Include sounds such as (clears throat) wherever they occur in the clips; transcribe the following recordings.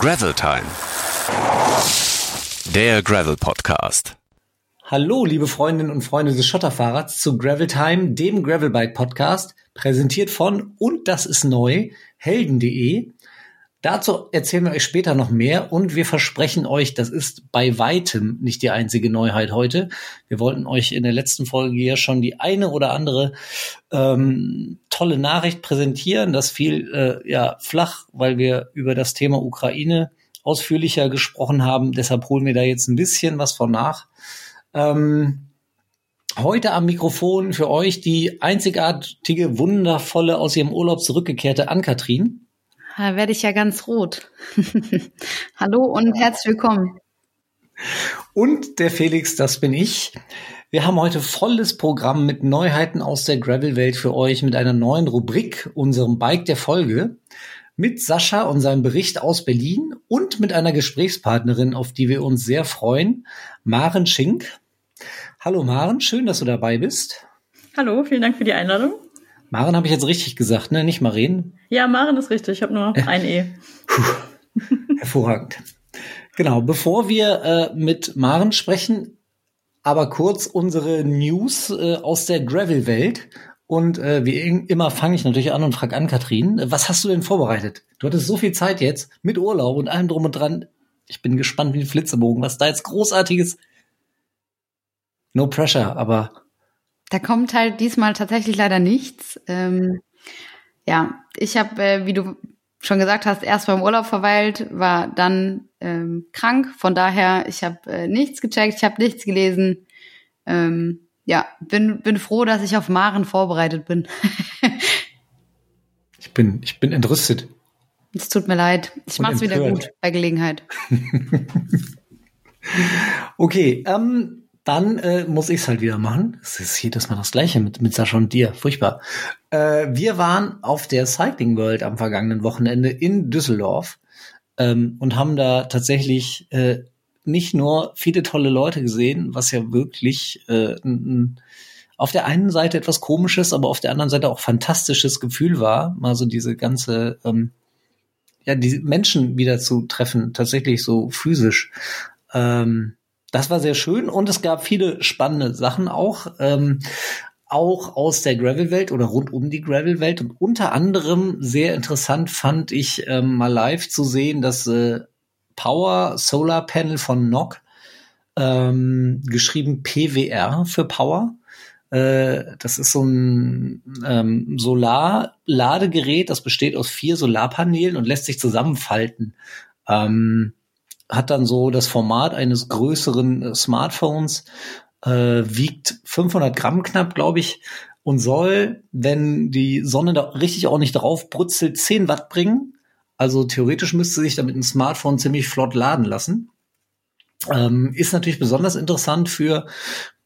Gravel Time. Der Gravel Podcast. Hallo, liebe Freundinnen und Freunde des Schotterfahrrads zu Gravel Time, dem Gravelbike Podcast, präsentiert von und das ist neu, helden.de. Dazu erzählen wir euch später noch mehr und wir versprechen euch, das ist bei weitem nicht die einzige Neuheit heute. Wir wollten euch in der letzten Folge ja schon die eine oder andere ähm, tolle Nachricht präsentieren. Das fiel äh, ja flach, weil wir über das Thema Ukraine ausführlicher gesprochen haben. Deshalb holen wir da jetzt ein bisschen was von nach. Ähm, heute am Mikrofon für euch die einzigartige, wundervolle, aus ihrem Urlaub zurückgekehrte Ann-Kathrin. Da werde ich ja ganz rot. (laughs) Hallo und herzlich willkommen. Und der Felix, das bin ich. Wir haben heute volles Programm mit Neuheiten aus der Gravel-Welt für euch, mit einer neuen Rubrik, unserem Bike der Folge, mit Sascha und seinem Bericht aus Berlin und mit einer Gesprächspartnerin, auf die wir uns sehr freuen, Maren Schink. Hallo Maren, schön, dass du dabei bist. Hallo, vielen Dank für die Einladung. Maren habe ich jetzt richtig gesagt, ne? Nicht Maren? Ja, Maren ist richtig. Ich habe nur ein E. Puh, hervorragend. Genau, bevor wir äh, mit Maren sprechen, aber kurz unsere News äh, aus der Gravel-Welt. Und äh, wie immer fange ich natürlich an und frage an, Kathrin, was hast du denn vorbereitet? Du hattest so viel Zeit jetzt mit Urlaub und allem drum und dran. Ich bin gespannt wie ein Flitzebogen, was da jetzt großartiges. No pressure, aber da kommt halt diesmal tatsächlich leider nichts. Ähm, ja, ich habe, äh, wie du schon gesagt hast, erst beim Urlaub verweilt, war dann ähm, krank. Von daher, ich habe äh, nichts gecheckt, ich habe nichts gelesen. Ähm, ja, bin, bin froh, dass ich auf Maren vorbereitet bin. (laughs) ich bin, ich bin entrüstet. Es tut mir leid. Ich mach's wieder gut bei Gelegenheit. (laughs) okay, ähm, dann äh, muss ich es halt wieder machen. Es ist jedes Mal das Gleiche mit, mit Sascha und dir. Furchtbar. Äh, wir waren auf der Cycling World am vergangenen Wochenende in Düsseldorf ähm, und haben da tatsächlich äh, nicht nur viele tolle Leute gesehen, was ja wirklich äh, n, auf der einen Seite etwas komisches, aber auf der anderen Seite auch fantastisches Gefühl war, mal so diese ganze ähm, ja, die Menschen wieder zu treffen, tatsächlich so physisch. Ähm, das war sehr schön und es gab viele spannende Sachen auch. Ähm, auch aus der Gravel-Welt oder rund um die Gravel-Welt. Und unter anderem sehr interessant fand ich ähm, mal live zu sehen, dass äh, Power Solar Panel von NOC, ähm, geschrieben PWR für Power. Äh, das ist so ein ähm, Solar-Ladegerät, das besteht aus vier Solarpanelen und lässt sich zusammenfalten. Ähm, hat dann so das Format eines größeren äh, Smartphones, äh, wiegt 500 Gramm knapp, glaube ich, und soll, wenn die Sonne da richtig ordentlich drauf brutzelt, 10 Watt bringen. Also theoretisch müsste sich damit ein Smartphone ziemlich flott laden lassen. Ähm, ist natürlich besonders interessant für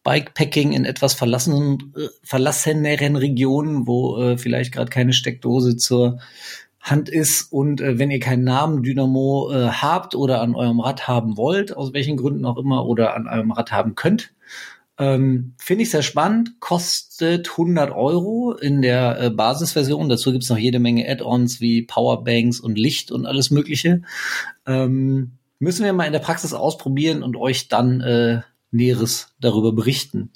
Bikepacking in etwas verlassenen, äh, verlasseneren Regionen, wo äh, vielleicht gerade keine Steckdose zur Hand ist und äh, wenn ihr keinen Namen Dynamo äh, habt oder an eurem Rad haben wollt, aus welchen Gründen auch immer, oder an eurem Rad haben könnt, ähm, finde ich sehr spannend, kostet 100 Euro in der äh, Basisversion. Dazu gibt's noch jede Menge Add-ons wie Powerbanks und Licht und alles Mögliche. Ähm, müssen wir mal in der Praxis ausprobieren und euch dann äh, Näheres darüber berichten.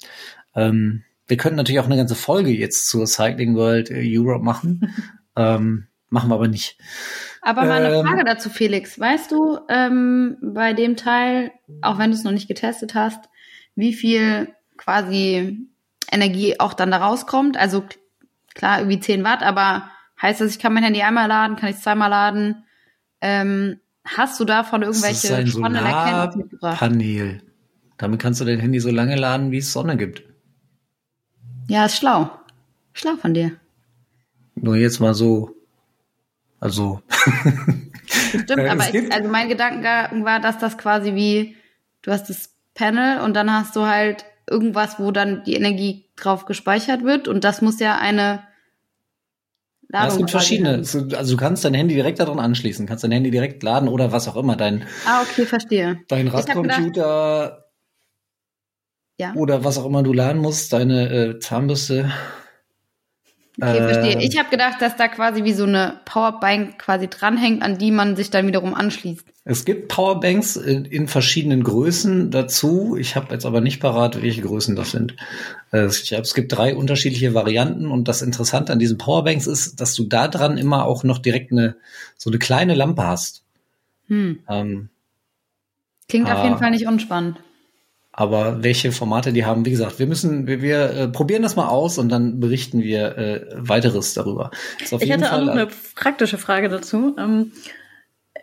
Ähm, wir könnten natürlich auch eine ganze Folge jetzt zur Cycling World äh, Europe machen. (laughs) ähm, Machen wir aber nicht. Aber mal eine ähm, Frage dazu, Felix. Weißt du ähm, bei dem Teil, auch wenn du es noch nicht getestet hast, wie viel quasi Energie auch dann da rauskommt? Also klar, irgendwie 10 Watt, aber heißt das, ich kann mein Handy einmal laden, kann ich es zweimal laden? Ähm, hast du davon irgendwelche das ist ein spannenden Erkenntnisse mitgebracht? Panel. Damit kannst du dein Handy so lange laden, wie es Sonne gibt. Ja, ist schlau. Schlau von dir. Nur jetzt mal so also. Stimmt, (laughs) äh, aber ich, also mein Gedankengang war, dass das quasi wie, du hast das Panel und dann hast du halt irgendwas, wo dann die Energie drauf gespeichert wird und das muss ja eine Ladung ja, es gibt verschiedene. Haben. Also du kannst dein Handy direkt daran anschließen, kannst dein Handy direkt laden oder was auch immer. Dein, ah, okay, verstehe. Dein Radcomputer ja. oder was auch immer du laden musst, deine äh, Zahnbürste. Okay, verstehe. Ich habe gedacht, dass da quasi wie so eine Powerbank quasi dranhängt, an die man sich dann wiederum anschließt. Es gibt Powerbanks in, in verschiedenen Größen dazu. Ich habe jetzt aber nicht parat, welche Größen das sind. Äh, Ich glaube, es gibt drei unterschiedliche Varianten und das Interessante an diesen Powerbanks ist, dass du da dran immer auch noch direkt eine so eine kleine Lampe hast. Hm. Ähm, Klingt Ah. auf jeden Fall nicht unspannend. Aber welche Formate die haben, wie gesagt, wir müssen, wir, wir äh, probieren das mal aus und dann berichten wir äh, weiteres darüber. Ich hätte auch Fall- noch eine praktische Frage dazu. Ähm,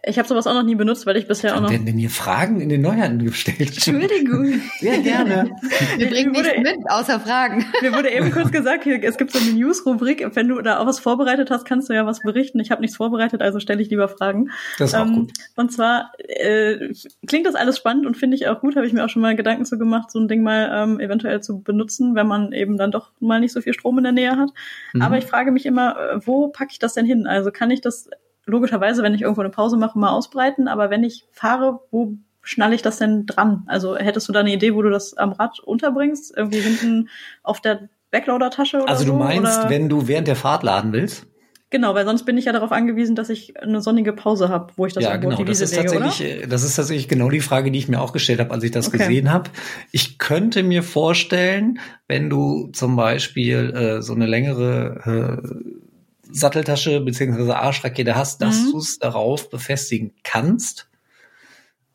ich habe sowas auch noch nie benutzt, weil ich bisher auch Wann noch. werden denn hier Fragen in den Neuheiten gestellt? Entschuldigung. (laughs) Sehr gerne. Wir bringen nichts mit, außer Fragen. Mir wurde eben kurz gesagt, hier, es gibt so eine News-Rubrik. Wenn du da auch was vorbereitet hast, kannst du ja was berichten. Ich habe nichts vorbereitet, also stelle ich lieber Fragen. Das ist auch Ähm, gut. Und zwar äh, klingt das alles spannend und finde ich auch gut, habe ich mir auch schon mal Gedanken zu gemacht, so ein Ding mal ähm, eventuell zu benutzen, wenn man eben dann doch mal nicht so viel Strom in der Nähe hat. Mhm. Aber ich frage mich immer, äh, wo packe ich das denn hin? Also kann ich das logischerweise, wenn ich irgendwo eine Pause mache, mal ausbreiten, aber wenn ich fahre, wo schnalle ich das denn dran? Also hättest du da eine Idee, wo du das am Rad unterbringst? Irgendwie hinten auf der Backloader-Tasche oder Also so? du meinst, oder? wenn du während der Fahrt laden willst? Genau, weil sonst bin ich ja darauf angewiesen, dass ich eine sonnige Pause habe, wo ich das ja, genau. die Das ist, lege, oder? tatsächlich, äh, das ist tatsächlich genau die Frage, die ich mir auch gestellt habe, als ich das Okay. gesehen habe. Ich könnte mir vorstellen, wenn du zum Beispiel äh, so eine längere äh, Satteltasche beziehungsweise Arschrakete hast, dass Mhm. du es darauf befestigen kannst.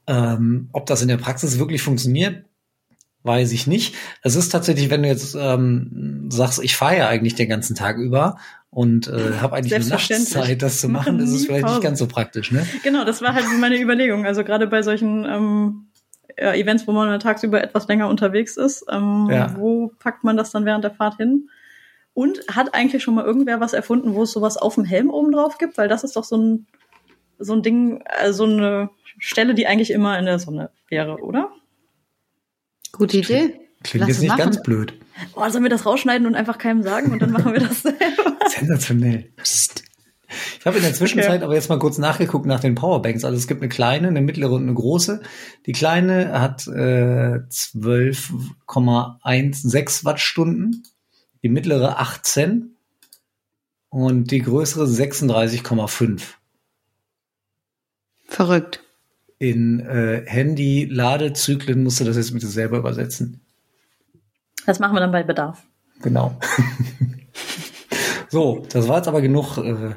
Ähm, ob das in der Praxis wirklich funktioniert, weiß ich nicht. Es ist tatsächlich, wenn du jetzt ähm, sagst, ich fahre ja eigentlich den ganzen Tag über und äh, habe eigentlich eine. Nachtzeit, das zu machen, Machen ist es vielleicht nicht ganz so praktisch, ne? Genau, das war halt meine Überlegung. Also gerade bei solchen ähm, Events, wo man tagsüber etwas länger unterwegs ist, ähm, Ja. wo packt man das dann während der Fahrt hin? Und hat eigentlich schon mal irgendwer was erfunden, wo es sowas auf dem Helm oben drauf gibt? Weil das ist doch so ein, so ein Ding, also so eine Stelle, die eigentlich immer in der Sonne wäre, oder? Gute Idee. Klingt Lass jetzt nicht machen. ganz blöd. Oh, sollen wir das rausschneiden und einfach keinem sagen und dann machen wir das selber? (laughs) Sensationell. Psst. Ich habe in der Zwischenzeit Okay. aber jetzt mal kurz nachgeguckt nach den Powerbanks. Also es gibt eine kleine, eine mittlere und eine große. Die kleine hat äh, 12,16 Wattstunden, die mittlere 18 und die größere 36,5. Verrückt. In äh, Handy-Ladezyklen musst du das jetzt bitte selber übersetzen. Das machen wir dann bei Bedarf. Genau. (laughs) so, das war jetzt aber genug, äh,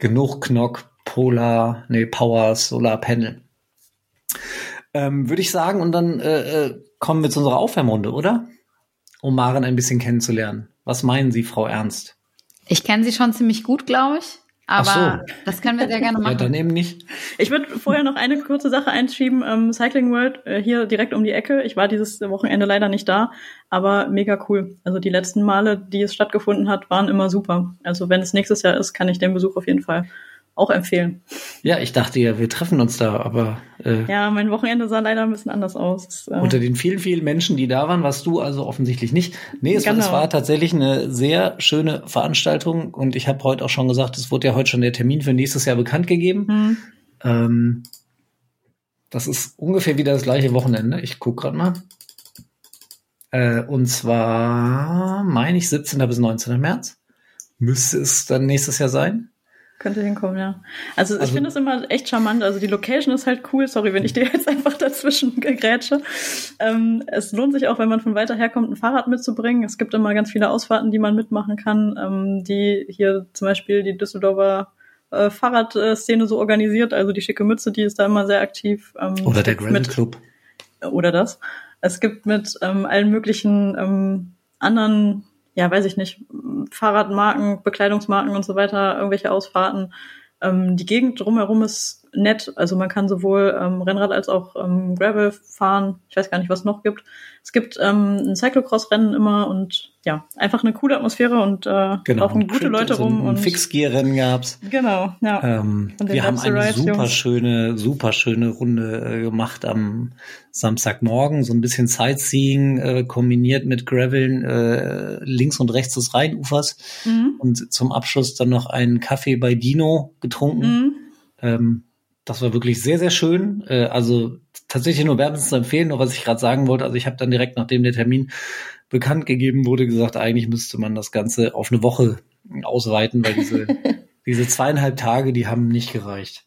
genug Knock, Polar, nee, Power, Solar Panel. Ähm, Würde ich sagen, und dann äh, äh, kommen wir zu unserer Aufwärmrunde, oder? Um Maren ein bisschen kennenzulernen. Was meinen Sie, Frau Ernst? Ich kenne sie schon ziemlich gut, glaube ich. Aber Ach das können wir sehr gerne (laughs) Ja, machen. dann eben nicht. Ich würde vorher noch eine kurze Sache einschieben. Ähm, Cycling World äh, hier direkt um die Ecke. Ich war dieses Wochenende leider nicht da, aber mega cool. Also die letzten Male, die es stattgefunden hat, waren immer super. Also wenn es nächstes Jahr ist, kann ich den Besuch auf jeden Fall auch empfehlen. Ja, ich dachte ja, wir treffen uns da, aber äh, Ja, mein Wochenende sah leider ein bisschen anders aus. Es, äh, Unter den vielen, vielen Menschen, die da waren, warst du also offensichtlich nicht. Nee, es, war, es Genau. war tatsächlich eine sehr schöne Veranstaltung und ich habe heute auch schon gesagt, es wurde ja heute schon der Termin für nächstes Jahr bekannt gegeben. hm. Ähm, das ist ungefähr wieder das gleiche Wochenende. Ich guck gerade mal. Äh, und zwar, meine ich, 17. bis 19. März. Müsste es dann nächstes Jahr sein. Könnte hinkommen, ja. Also, ich Also- finde es immer echt charmant. Also die Location ist halt cool. Sorry, wenn ich dir jetzt (laughs) einfach dazwischen gegrätsche. Ähm, es lohnt sich auch, wenn man von weiter her kommt, ein Fahrrad mitzubringen. Es gibt immer ganz viele Ausfahrten, die man mitmachen kann, ähm, die hier zum Beispiel die Düsseldorfer äh, Fahrradszene so organisiert. Also die schicke Mütze, die ist da immer sehr aktiv. Ähm, Oder der mit- Club. oder das. Es gibt mit ähm, allen möglichen ähm, anderen, ja, weiß ich nicht, Fahrradmarken, Bekleidungsmarken und so weiter, irgendwelche Ausfahrten. Ähm, die Gegend drumherum ist nett. Also man kann sowohl ähm, Rennrad als auch ähm, Gravel fahren. Ich weiß gar nicht, was es noch gibt. Es gibt ähm, ein Cyclocross-Rennen immer und ja, einfach eine coole Atmosphäre und äh, Genau. laufen gute Leute so rum. Ein und Fixgear-Rennen gab's. Genau, ja. Ähm, wir haben eine Ride, super Jungs. schöne, super schöne Runde äh, gemacht am Samstagmorgen. So ein bisschen Sightseeing äh, kombiniert mit Graveln äh, links und rechts des Rheinufers. Mhm. Und zum Abschluss dann noch einen Kaffee bei Dino getrunken. Mhm. Ähm, das war wirklich sehr, sehr schön. Äh, also tatsächlich nur wärmstens zu empfehlen, nur was ich gerade sagen wollte. Also ich habe dann direkt, nachdem der Termin bekannt gegeben wurde, gesagt, eigentlich müsste man das Ganze auf eine Woche ausweiten, weil diese, (laughs) diese zweieinhalb Tage, die haben nicht gereicht.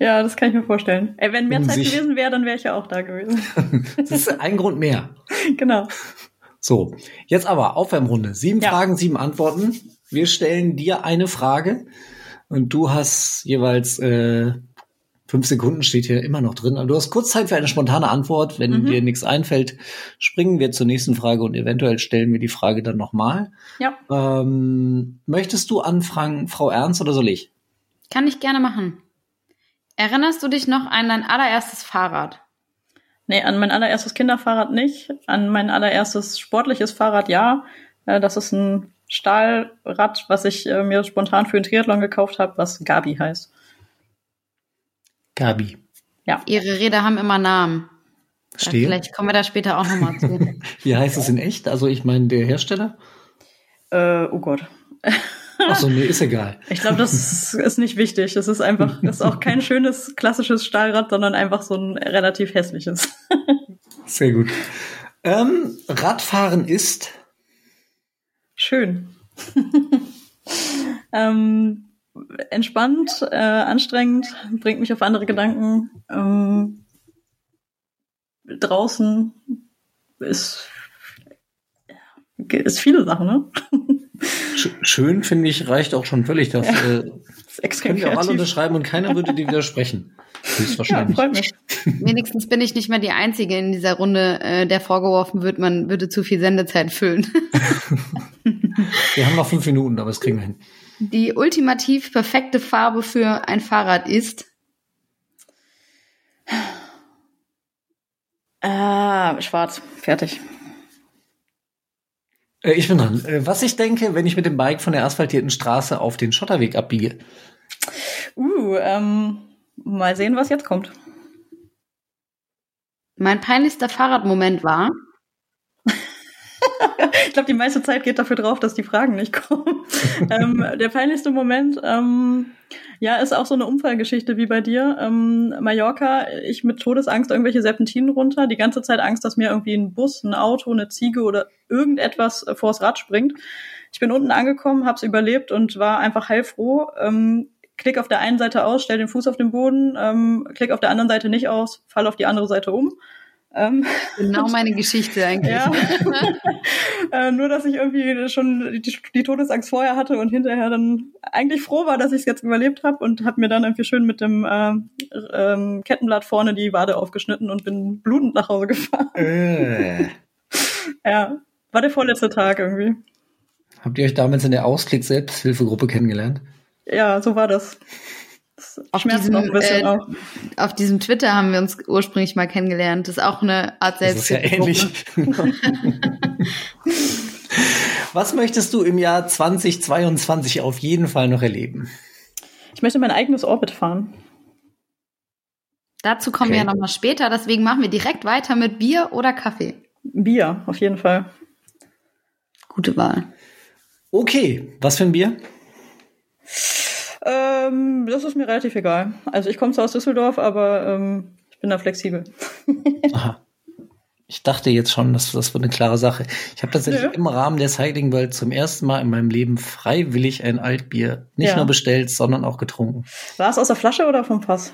Ja, das kann ich mir vorstellen. Ey, wenn mehr um Zeit gewesen wäre, dann wäre ich ja auch da gewesen. (laughs) das ist ein Grund mehr. (laughs) Genau. So, jetzt aber Aufwärmrunde. Sieben ja. Fragen, sieben Antworten. Wir stellen dir eine Frage und du hast jeweils äh, fünf Sekunden steht hier immer noch drin. Also du hast kurz Zeit für eine spontane Antwort. Wenn mhm. dir nichts einfällt, springen wir zur nächsten Frage und eventuell stellen wir die Frage dann nochmal. Ja. Ähm, möchtest du anfangen, Frau Ernst, oder soll ich? Kann ich gerne machen. Erinnerst du dich noch an dein allererstes Fahrrad? Nee, an mein allererstes Kinderfahrrad nicht. An mein allererstes sportliches Fahrrad ja. Äh, das ist ein Stahlrad, was ich äh, mir spontan für den Triathlon gekauft habe, was Gabi heißt. Gabi. Ja. Ihre Räder haben immer Namen. Verstehe. Vielleicht kommen wir da später auch nochmal zu. (laughs) Wie heißt es in echt? Also ich meine, der Hersteller? Äh, oh Gott. Achso, nee, ist egal. (laughs) Ich glaube, das ist nicht wichtig. Das ist einfach, das (laughs) ist auch kein schönes klassisches Stahlrad, sondern einfach so ein relativ hässliches. Sehr gut. Ähm, Radfahren ist schön. ähm, entspannt, äh, anstrengend, bringt mich auf andere Gedanken. Ähm, draußen ist, ist viele Sachen, ne? Schön, finde ich, reicht auch schon völlig. Das, ja, äh, das können wir auch alle unterschreiben und keiner würde dir widersprechen. Höchstwahrscheinlich. Ja, freut mich. Wenigstens bin ich nicht mehr die Einzige in dieser Runde, äh, der vorgeworfen wird, man würde zu viel Sendezeit füllen. (laughs) wir haben noch fünf Minuten, aber das kriegen wir hin. Die ultimativ perfekte Farbe für ein Fahrrad ist? Ah, schwarz. Fertig. Äh, ich bin dran. Äh, was ich denke, wenn ich mit dem Bike von der asphaltierten Straße auf den Schotterweg abbiege? Uh, ähm, mal sehen, was jetzt kommt. Mein peinlichster Fahrradmoment war, (laughs) ich glaube, die meiste Zeit geht dafür drauf, dass die Fragen nicht kommen. (laughs) ähm, der peinlichste Moment, ähm, ja, ist auch so eine Unfallgeschichte wie bei dir. Ähm, Mallorca, ich mit Todesangst irgendwelche Serpentinen runter, die ganze Zeit Angst, dass mir irgendwie ein Bus, ein Auto, eine Ziege oder irgendetwas äh, vors Rad springt. Ich bin unten angekommen, hab's überlebt und war einfach heilfroh. Ähm, klick auf der einen Seite aus, stell den Fuß auf den Boden, ähm, klick auf der anderen Seite nicht aus, fall auf die andere Seite um genau meine Geschichte eigentlich. Ja. (laughs) äh, nur, dass ich irgendwie schon die, die, Todesangst vorher hatte und hinterher dann eigentlich froh war, dass ich es jetzt überlebt habe und habe mir dann irgendwie schön mit dem äh, ähm, Kettenblatt vorne die Wade aufgeschnitten und bin blutend nach Hause gefahren. Äh. (laughs) ja, war der vorletzte Tag irgendwie. Habt ihr euch damals in der Ausklick-Selbsthilfegruppe kennengelernt? Ja, so war das auf diesem, äh, auf diesem Twitter haben wir uns ursprünglich mal kennengelernt. Das ist auch eine Art Selbsthilfe. Das ist ja ähnlich. (laughs) Was möchtest du im Jahr 2022 auf jeden Fall noch erleben? Ich möchte mein eigenes Orbit fahren. Dazu kommen okay. wir ja nochmal später, deswegen machen wir direkt weiter mit Bier oder Kaffee. Bier, auf jeden Fall. Gute Wahl. Okay, was für ein Bier? Ähm, das ist mir relativ egal. Also ich komme zwar aus Düsseldorf, aber ähm, ich bin da flexibel. (laughs) Aha. Ich dachte jetzt schon, dass das wird eine klare Sache. Ich habe tatsächlich ja. im Rahmen der Cycling World zum ersten Mal in meinem Leben freiwillig ein Altbier nicht ja. nur bestellt, sondern auch getrunken. War es aus der Flasche oder vom Fass?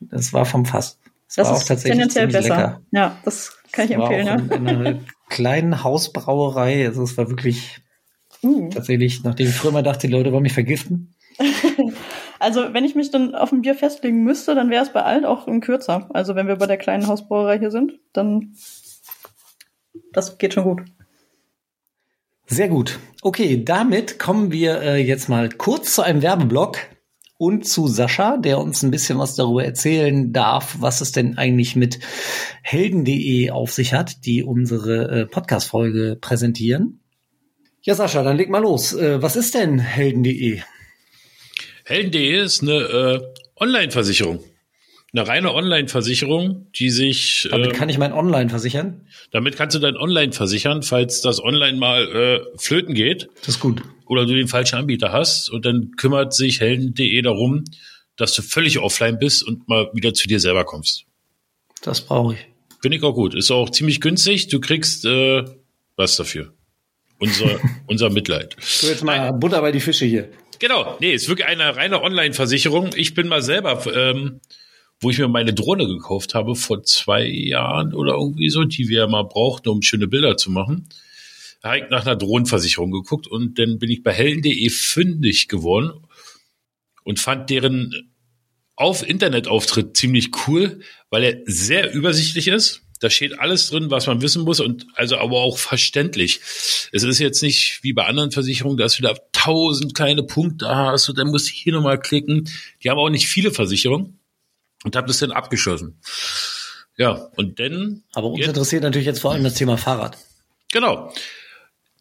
Das war vom Fass. Das, das war auch tatsächlich tendenziell besser. Lecker. Ja, das kann ich das empfehlen. War auch ja. in, in einer kleinen Hausbrauerei. Also es war wirklich uh. tatsächlich, nachdem ich früher mal dachte, die Leute wollen mich vergiften. (laughs) also, wenn ich mich dann auf ein Bier festlegen müsste, dann wäre es bei Alt auch ein kürzer. Also, wenn wir bei der kleinen Hausbrauerei hier sind, dann das geht schon gut. Sehr gut. Okay, damit kommen wir äh, jetzt mal kurz zu einem Werbeblock und zu Sascha, der uns ein bisschen was darüber erzählen darf, was es denn eigentlich mit helden.de auf sich hat, die unsere äh, Podcast-Folge präsentieren. Ja, Sascha, dann leg mal los. Äh, was ist denn helden.de? Helden.de ist eine äh, Online-Versicherung. Eine reine Online-Versicherung, die sich. Damit äh, kann ich mein Online versichern? Damit kannst du dein Online versichern, falls das Online mal äh, flöten geht. Das ist gut. Oder du den falschen Anbieter hast. Und dann kümmert sich Helden.de darum, dass du völlig offline bist und mal wieder zu dir selber kommst. Das brauche ich. Finde ich auch gut. Ist auch ziemlich günstig. Du kriegst, äh, was dafür. Unser, (laughs) unser Mitleid. So, jetzt mal Butter bei die Fische hier. Genau, nee, ist wirklich eine reine Online-Versicherung. Ich bin mal selber, ähm, wo ich mir meine Drohne gekauft habe vor zwei Jahren oder irgendwie so, die wir mal brauchten, um schöne Bilder zu machen. Habe ich nach einer Drohnenversicherung geguckt und dann bin ich bei hellen.de fündig geworden und fand deren auf Internetauftritt ziemlich cool, weil er sehr übersichtlich ist. Da steht alles drin, was man wissen muss und also aber auch verständlich. Es ist jetzt nicht wie bei anderen Versicherungen, dass du da tausend kleine Punkte hast und dann musst du hier nochmal klicken. Die haben auch nicht viele Versicherungen und habe das dann abgeschlossen. Ja, und dann. Aber uns jetzt, interessiert natürlich jetzt vor allem das Thema Fahrrad. Genau.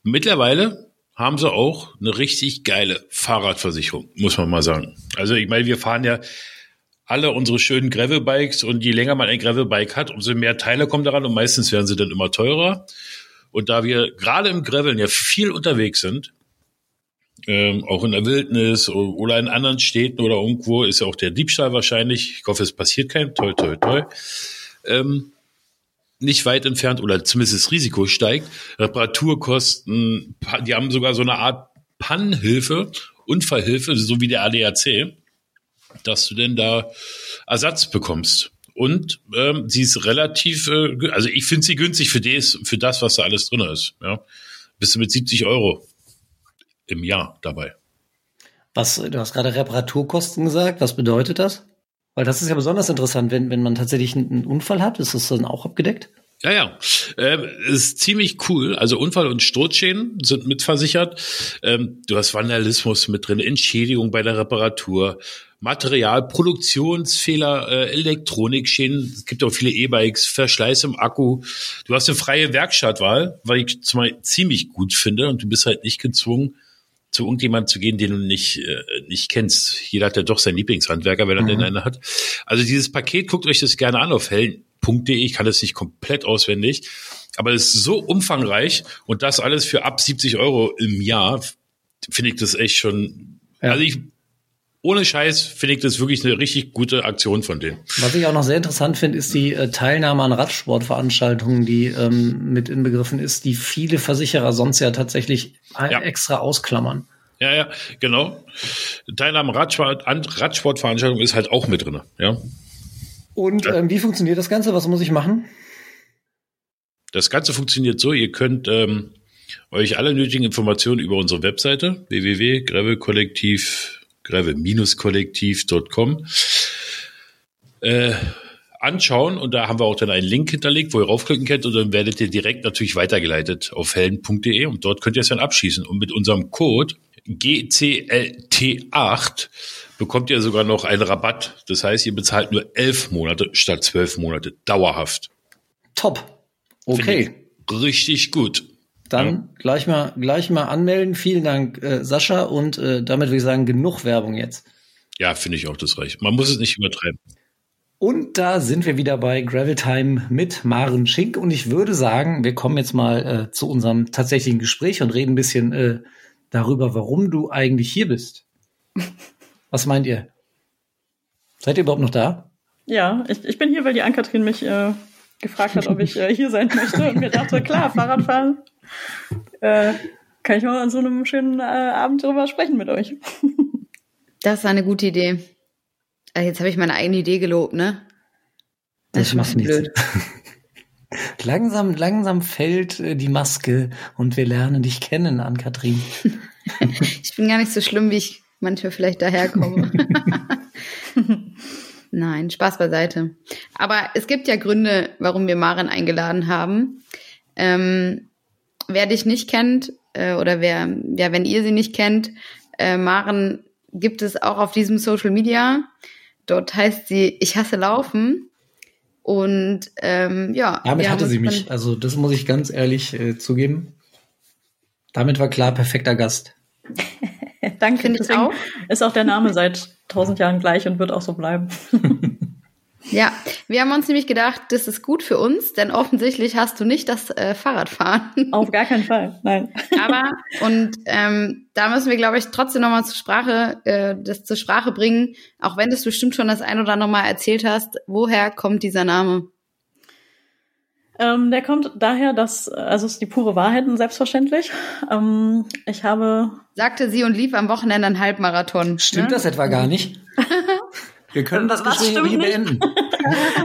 Mittlerweile haben sie auch eine richtig geile Fahrradversicherung, muss man mal sagen. Also ich meine, wir fahren ja alle unsere schönen Gravelbikes und je länger man ein Gravelbike hat, umso mehr Teile kommen daran und meistens werden sie dann immer teurer. Und da wir gerade im Graveln ja viel unterwegs sind, ähm, auch in der Wildnis oder in anderen Städten oder irgendwo ist ja auch der Diebstahl wahrscheinlich. Ich hoffe, es passiert kein. Toll, toll, toll. Ähm, nicht weit entfernt oder zumindest das Risiko steigt. Reparaturkosten, die haben sogar so eine Art Pannenhilfe, Unfallhilfe, so wie der ADAC, dass du denn da Ersatz bekommst. Und ähm, sie ist relativ, äh, also ich finde sie günstig für das, für das, was da alles drin ist. Ja. Bist du mit 70 Euro im Jahr dabei. Was, du hast gerade Reparaturkosten gesagt. Was bedeutet das? Weil das ist ja besonders interessant, wenn, wenn man tatsächlich einen Unfall hat, ist das dann auch abgedeckt? Ja, ja. Ähm, ist ziemlich cool. Also Unfall- und Sturzschäden sind mitversichert. Ähm, du hast Vandalismus mit drin, Entschädigung bei der Reparatur, Material, Produktionsfehler, äh, Elektronikschäden. Es gibt auch viele E-Bikes, Verschleiß im Akku. Du hast eine freie Werkstattwahl, weil ich zum Beispiel ziemlich gut finde und du bist halt nicht gezwungen, zu irgendjemand zu gehen, den du nicht, äh, nicht kennst. Jeder hat ja doch seinen Lieblingshandwerker, wenn er mhm. denn einen hat. Also dieses Paket, guckt euch das gerne an auf hellen.de. Ich kann das nicht komplett auswendig, aber es ist so umfangreich und das alles für ab 70 Euro im Jahr, finde ich das echt schon, ja. also ich, ohne Scheiß finde ich das wirklich eine richtig gute Aktion von denen. Was ich auch noch sehr interessant finde, ist die äh, Teilnahme an Radsportveranstaltungen, die ähm, mit inbegriffen ist, die viele Versicherer sonst ja tatsächlich ja. extra ausklammern. Ja, ja, genau. Teilnahme an Radsport, an Radsportveranstaltungen ist halt auch mit drin. Ja. Und ähm, wie funktioniert das Ganze? Was muss ich machen? Das Ganze funktioniert so, ihr könnt ähm, euch alle nötigen Informationen über unsere Webseite www.gravelkollektiv greve-kollektiv.com äh, anschauen und da haben wir auch dann einen Link hinterlegt, wo ihr raufklicken könnt und dann werdet ihr direkt natürlich weitergeleitet auf helden.de und dort könnt ihr es dann abschließen und mit unserem Code GCLT8 bekommt ihr sogar noch einen Rabatt. Das heißt, ihr bezahlt nur elf Monate statt zwölf Monate dauerhaft. Top. Okay. Richtig gut. Dann ja. gleich mal gleich mal anmelden. Vielen Dank, äh, Sascha. Und äh, damit würde ich sagen, genug Werbung jetzt. Ja, finde ich auch das reicht. Man muss es nicht übertreiben. Und da sind wir wieder bei Gravel Time mit Maren Schink. Und ich würde sagen, wir kommen jetzt mal äh, zu unserem tatsächlichen Gespräch und reden ein bisschen äh, darüber, warum du eigentlich hier bist. (laughs) Was meint ihr? Seid ihr überhaupt noch da? Ja, ich, ich bin hier, weil die Ankatrin mich äh, gefragt hat, ob ich äh, hier sein möchte und mir dachte, klar, Fahrradfahren äh, kann ich mal an so einem schönen äh, Abend drüber sprechen mit euch. (laughs) das ist eine gute Idee. Also jetzt habe ich meine eigene Idee gelobt, ne? Das, das macht nichts. (laughs) langsam, langsam fällt äh, die Maske und wir lernen dich kennen, Ann-Kathrin. (laughs) ich bin gar nicht so schlimm, wie ich manchmal vielleicht daherkomme. Nein, Spaß beiseite. Aber es gibt ja Gründe, warum wir Maren eingeladen haben. Ähm, wer dich nicht kennt, äh, oder wer, ja, wenn ihr sie nicht kennt, äh, Maren gibt es auch auf diesem Social Media. Dort heißt sie Ich hasse Laufen. Und ähm, ja. Damit hatte sie mich. Also das muss ich ganz ehrlich äh, zugeben. Damit war klar, perfekter Gast. (laughs) Danke. Finde ich auch. Ist auch der Name seit tausend Jahren gleich und wird auch so bleiben. (laughs) Ja, wir haben uns nämlich gedacht, das ist gut für uns, denn offensichtlich hast du nicht das äh, Fahrradfahren. Auf gar keinen Fall, nein. Aber und ähm, da müssen wir, glaube ich, trotzdem nochmal zur Sprache, äh, das zur Sprache bringen, auch wenn du es bestimmt schon das ein oder andere Mal erzählt hast. Woher kommt dieser Name? Ähm, der kommt daher, dass, also es ist die pure Wahrheit, selbstverständlich. Ähm, ich habe. Sagte sie und lief am Wochenende einen Halbmarathon. Stimmt ne? das etwa gar nicht? (laughs) Wir können das Was Gespräch nicht? beenden. (laughs)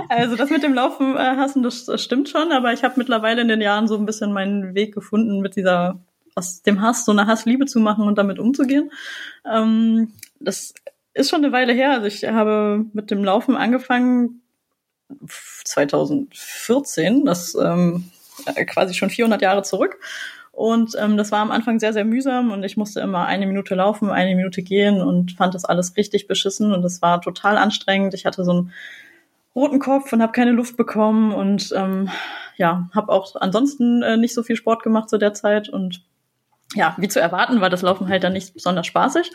Also das mit dem Laufen äh, hassen, das, das stimmt schon, aber ich habe mittlerweile in den Jahren so ein bisschen meinen Weg gefunden, mit dieser aus dem Hass so eine Hassliebe zu machen und damit umzugehen. Ähm, das ist schon eine Weile her. Also ich habe mit dem Laufen angefangen 2014, das ähm, äh, quasi schon 400 Jahre zurück. Und ähm, das war am Anfang sehr, sehr mühsam und ich musste immer eine Minute laufen, eine Minute gehen und fand das alles richtig beschissen und das war total anstrengend. Ich hatte so einen roten Kopf und habe keine Luft bekommen und ähm, ja, habe auch ansonsten äh, nicht so viel Sport gemacht zu der Zeit und ja, wie zu erwarten, war das Laufen halt dann nicht besonders spaßig.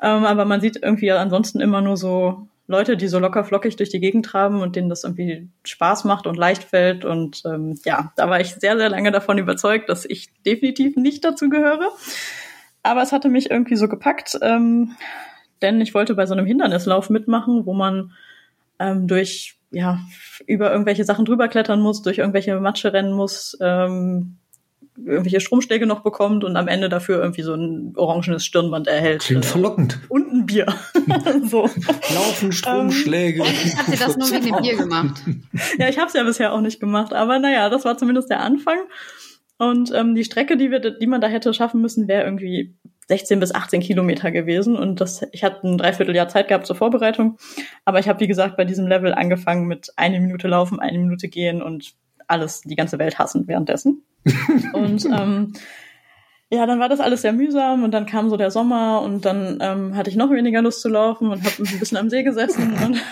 Ähm, aber man sieht irgendwie ansonsten immer nur so Leute, die so locker flockig durch die Gegend traben und denen das irgendwie Spaß macht und leicht fällt. Und ähm, ja, da war ich sehr, sehr lange davon überzeugt, dass ich definitiv nicht dazu gehöre. Aber es hatte mich irgendwie so gepackt, ähm, denn ich wollte bei so einem Hindernislauf mitmachen, wo man ähm, durch ja über irgendwelche Sachen drüber klettern muss, durch irgendwelche Matsche rennen muss, ähm, irgendwelche Stromschläge noch bekommt und am Ende dafür irgendwie so ein orangenes Stirnband erhält. Klingt Äh, verlockend. und ein Bier. (laughs) so. Laufen, Stromschläge. Hat sie das nur wegen dem Bier gemacht? (laughs) Ja, ich habe es ja bisher auch nicht gemacht, aber naja, das war zumindest der Anfang. Und ähm, die Strecke, die wir, die man da hätte schaffen müssen, wäre irgendwie 16 bis 18 Kilometer gewesen. Und das, ich hatte ein Dreivierteljahr Zeit gehabt zur Vorbereitung. Aber ich habe, wie gesagt, bei diesem Level angefangen mit eine Minute laufen, eine Minute gehen und alles, die ganze Welt hassen währenddessen. Und (laughs) ähm, ja, dann war das alles sehr mühsam und dann kam so der Sommer und dann ähm, hatte ich noch weniger Lust zu laufen und habe ein bisschen am See gesessen und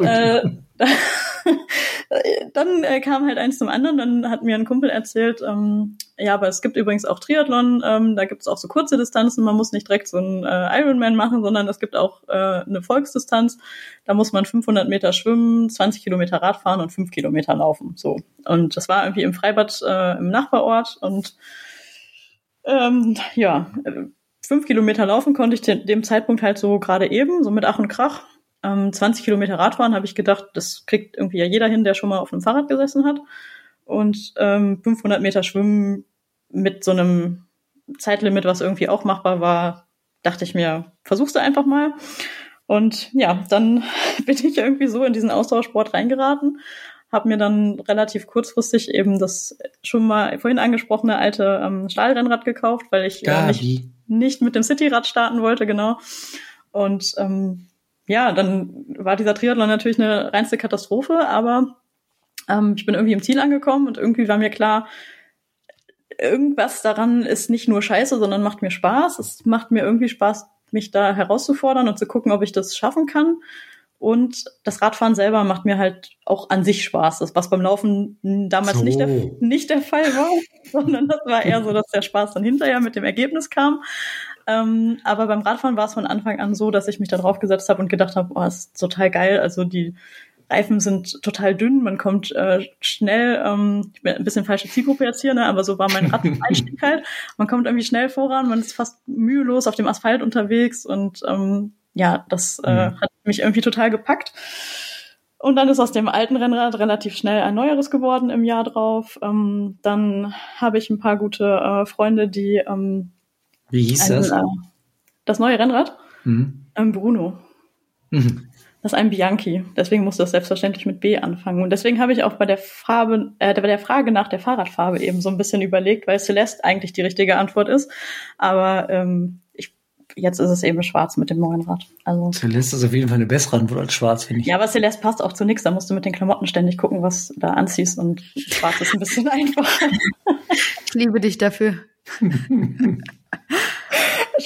(laughs) äh, (laughs) (laughs) dann äh, kam halt eins zum anderen. Dann hat mir ein Kumpel erzählt, ähm, ja, aber es gibt übrigens auch Triathlon. Ähm, da gibt es auch so kurze Distanzen. Man muss nicht direkt so einen äh, Ironman machen, sondern es gibt auch äh, eine Volksdistanz. Da muss man 500 Meter schwimmen, 20 Kilometer Radfahren und 5 Kilometer laufen. So. Und das war irgendwie im Freibad äh, im Nachbarort und ähm, ja, äh, fünf Kilometer laufen konnte ich de dem Zeitpunkt halt so gerade eben, so mit Ach und Krach. Ähm, 20 Kilometer Radfahren habe ich gedacht, das kriegt irgendwie ja jeder hin, der schon mal auf einem Fahrrad gesessen hat. Und ähm, 500 Meter Schwimmen mit so einem Zeitlimit, was irgendwie auch machbar war, dachte ich mir, versuchst du einfach mal. Und ja, dann (laughs) bin ich irgendwie so in diesen Austauschsport reingeraten, habe mir dann relativ kurzfristig eben das schon mal vorhin angesprochene alte ähm, Stahlrennrad gekauft, weil ich äh, nicht, nicht mit dem Cityrad starten wollte, genau. Und ähm, ja, dann war dieser Triathlon natürlich eine reinste Katastrophe, aber ähm, ich bin irgendwie im Ziel angekommen und irgendwie war mir klar, irgendwas daran ist nicht nur scheiße, sondern macht mir Spaß. Es macht mir irgendwie Spaß, mich da herauszufordern und zu gucken, ob ich das schaffen kann. Und das Radfahren selber macht mir halt auch an sich Spaß. Das, was beim Laufen damals So. nicht, der, nicht der Fall war, (laughs) sondern das war eher so, dass der Spaß dann hinterher mit dem Ergebnis kam. Ähm, aber beim Radfahren war es von Anfang an so, dass ich mich da drauf gesetzt habe und gedacht habe, oh, ist total geil. Also die Reifen sind total dünn, man kommt äh, schnell, ähm, ich bin ein bisschen falsche Zielgruppe jetzt hier, ne, aber so war mein (laughs) Rad-Einstieg halt. Man kommt irgendwie schnell voran, man ist fast mühelos auf dem Asphalt unterwegs und ähm, ja, das äh, Mhm. hat mich irgendwie total gepackt. Und dann ist aus dem alten Rennrad relativ schnell ein neueres geworden im Jahr drauf. Ähm, dann habe ich ein paar gute äh, Freunde, die ähm, Wie hieß ein, das? das neue Rennrad, Mhm. ähm, Bruno. Mhm. Das ist ein Bianchi. Deswegen muss das selbstverständlich mit B anfangen. Und deswegen habe ich auch bei der Farbe, äh, bei der Frage nach der Fahrradfarbe eben so ein bisschen überlegt, weil Celeste eigentlich die richtige Antwort ist. Aber ähm, ich, jetzt ist es eben schwarz mit dem neuen Rad. Also Celeste ist auf jeden Fall eine bessere Antwort als schwarz, finde ich. ja, aber Celeste passt auch zu nichts. Da musst du mit den Klamotten ständig gucken, was du da anziehst. Und schwarz ist ein bisschen (laughs) einfacher. Ich liebe dich dafür. (laughs)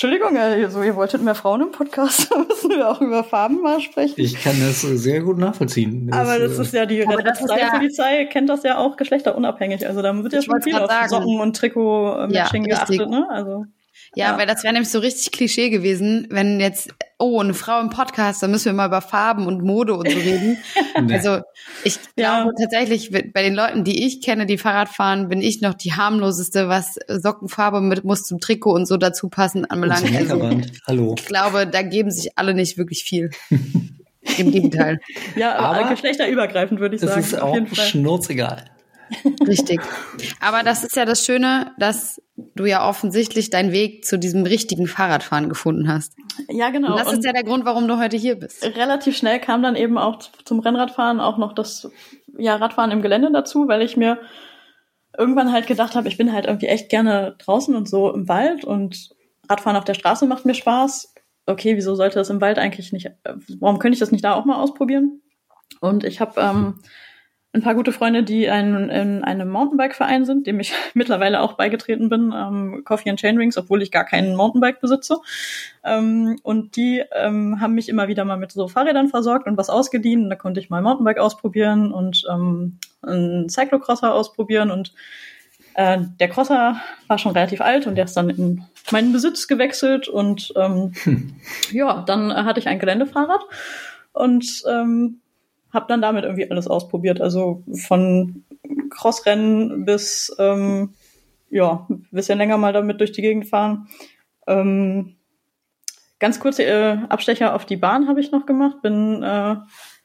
Entschuldigung, also ihr wolltet mehr Frauen im Podcast, (laughs) da müssen wir auch über Farben mal sprechen. Ich kann das äh, sehr gut nachvollziehen. Aber das äh, ist ja die das ist ja- Polizei kennt das ja auch geschlechterunabhängig. Also da wird ja schon viel auf sagen. Socken und Trikot-Matching Ja, richtig. geachtet, ne? Also Ja, Ja. weil das wäre nämlich so richtig Klischee gewesen, wenn jetzt, oh, eine Frau im Podcast, dann müssen wir mal über Farben und Mode und so reden. (laughs) Nee. Also ich Ja. glaube tatsächlich, bei den Leuten, die ich kenne, die Fahrrad fahren, bin ich noch die harmloseste, was Sockenfarbe mit muss zum Trikot und so dazu passen anbelangt. Also. Hallo. ich glaube, da geben sich alle nicht wirklich viel. Im Gegenteil. (laughs) ja, aber Aber geschlechterübergreifend würde ich Das sagen. ist auf auch jeden Fall. schnurzegal. Richtig. Aber das ist ja das Schöne, dass du ja offensichtlich deinen Weg zu diesem richtigen Fahrradfahren gefunden hast. Ja, genau. Und das Und ist ja der Grund, warum du heute hier bist. relativ schnell kam dann eben auch zum Rennradfahren auch noch das ja, Radfahren im Gelände dazu, weil ich mir irgendwann halt gedacht habe, ich bin halt irgendwie echt gerne draußen und so im Wald und Radfahren auf der Straße macht mir Spaß. Okay, wieso sollte das im Wald eigentlich nicht, warum könnte ich das nicht da auch mal ausprobieren? Und ich habe ähm, ein paar gute Freunde, die ein, in einem Mountainbike-Verein sind, dem ich (laughs) mittlerweile auch beigetreten bin, ähm, Coffee and Chainrings, obwohl ich gar keinen Mountainbike besitze. Ähm, und die ähm, haben mich immer wieder mal mit so Fahrrädern versorgt und was ausgeliehen. Da konnte ich mal Mountainbike ausprobieren und ähm, einen Cyclocrosser ausprobieren. Und äh, der Crosser war schon relativ alt und der ist dann in meinen Besitz gewechselt. Und ähm, ja, dann hatte ich ein Geländefahrrad und ähm, habe dann damit irgendwie alles ausprobiert. Also von Crossrennen bis ähm, ja, ein bisschen länger mal damit durch die Gegend fahren. Ähm, ganz kurze äh, Abstecher auf die Bahn habe ich noch gemacht. Bin äh,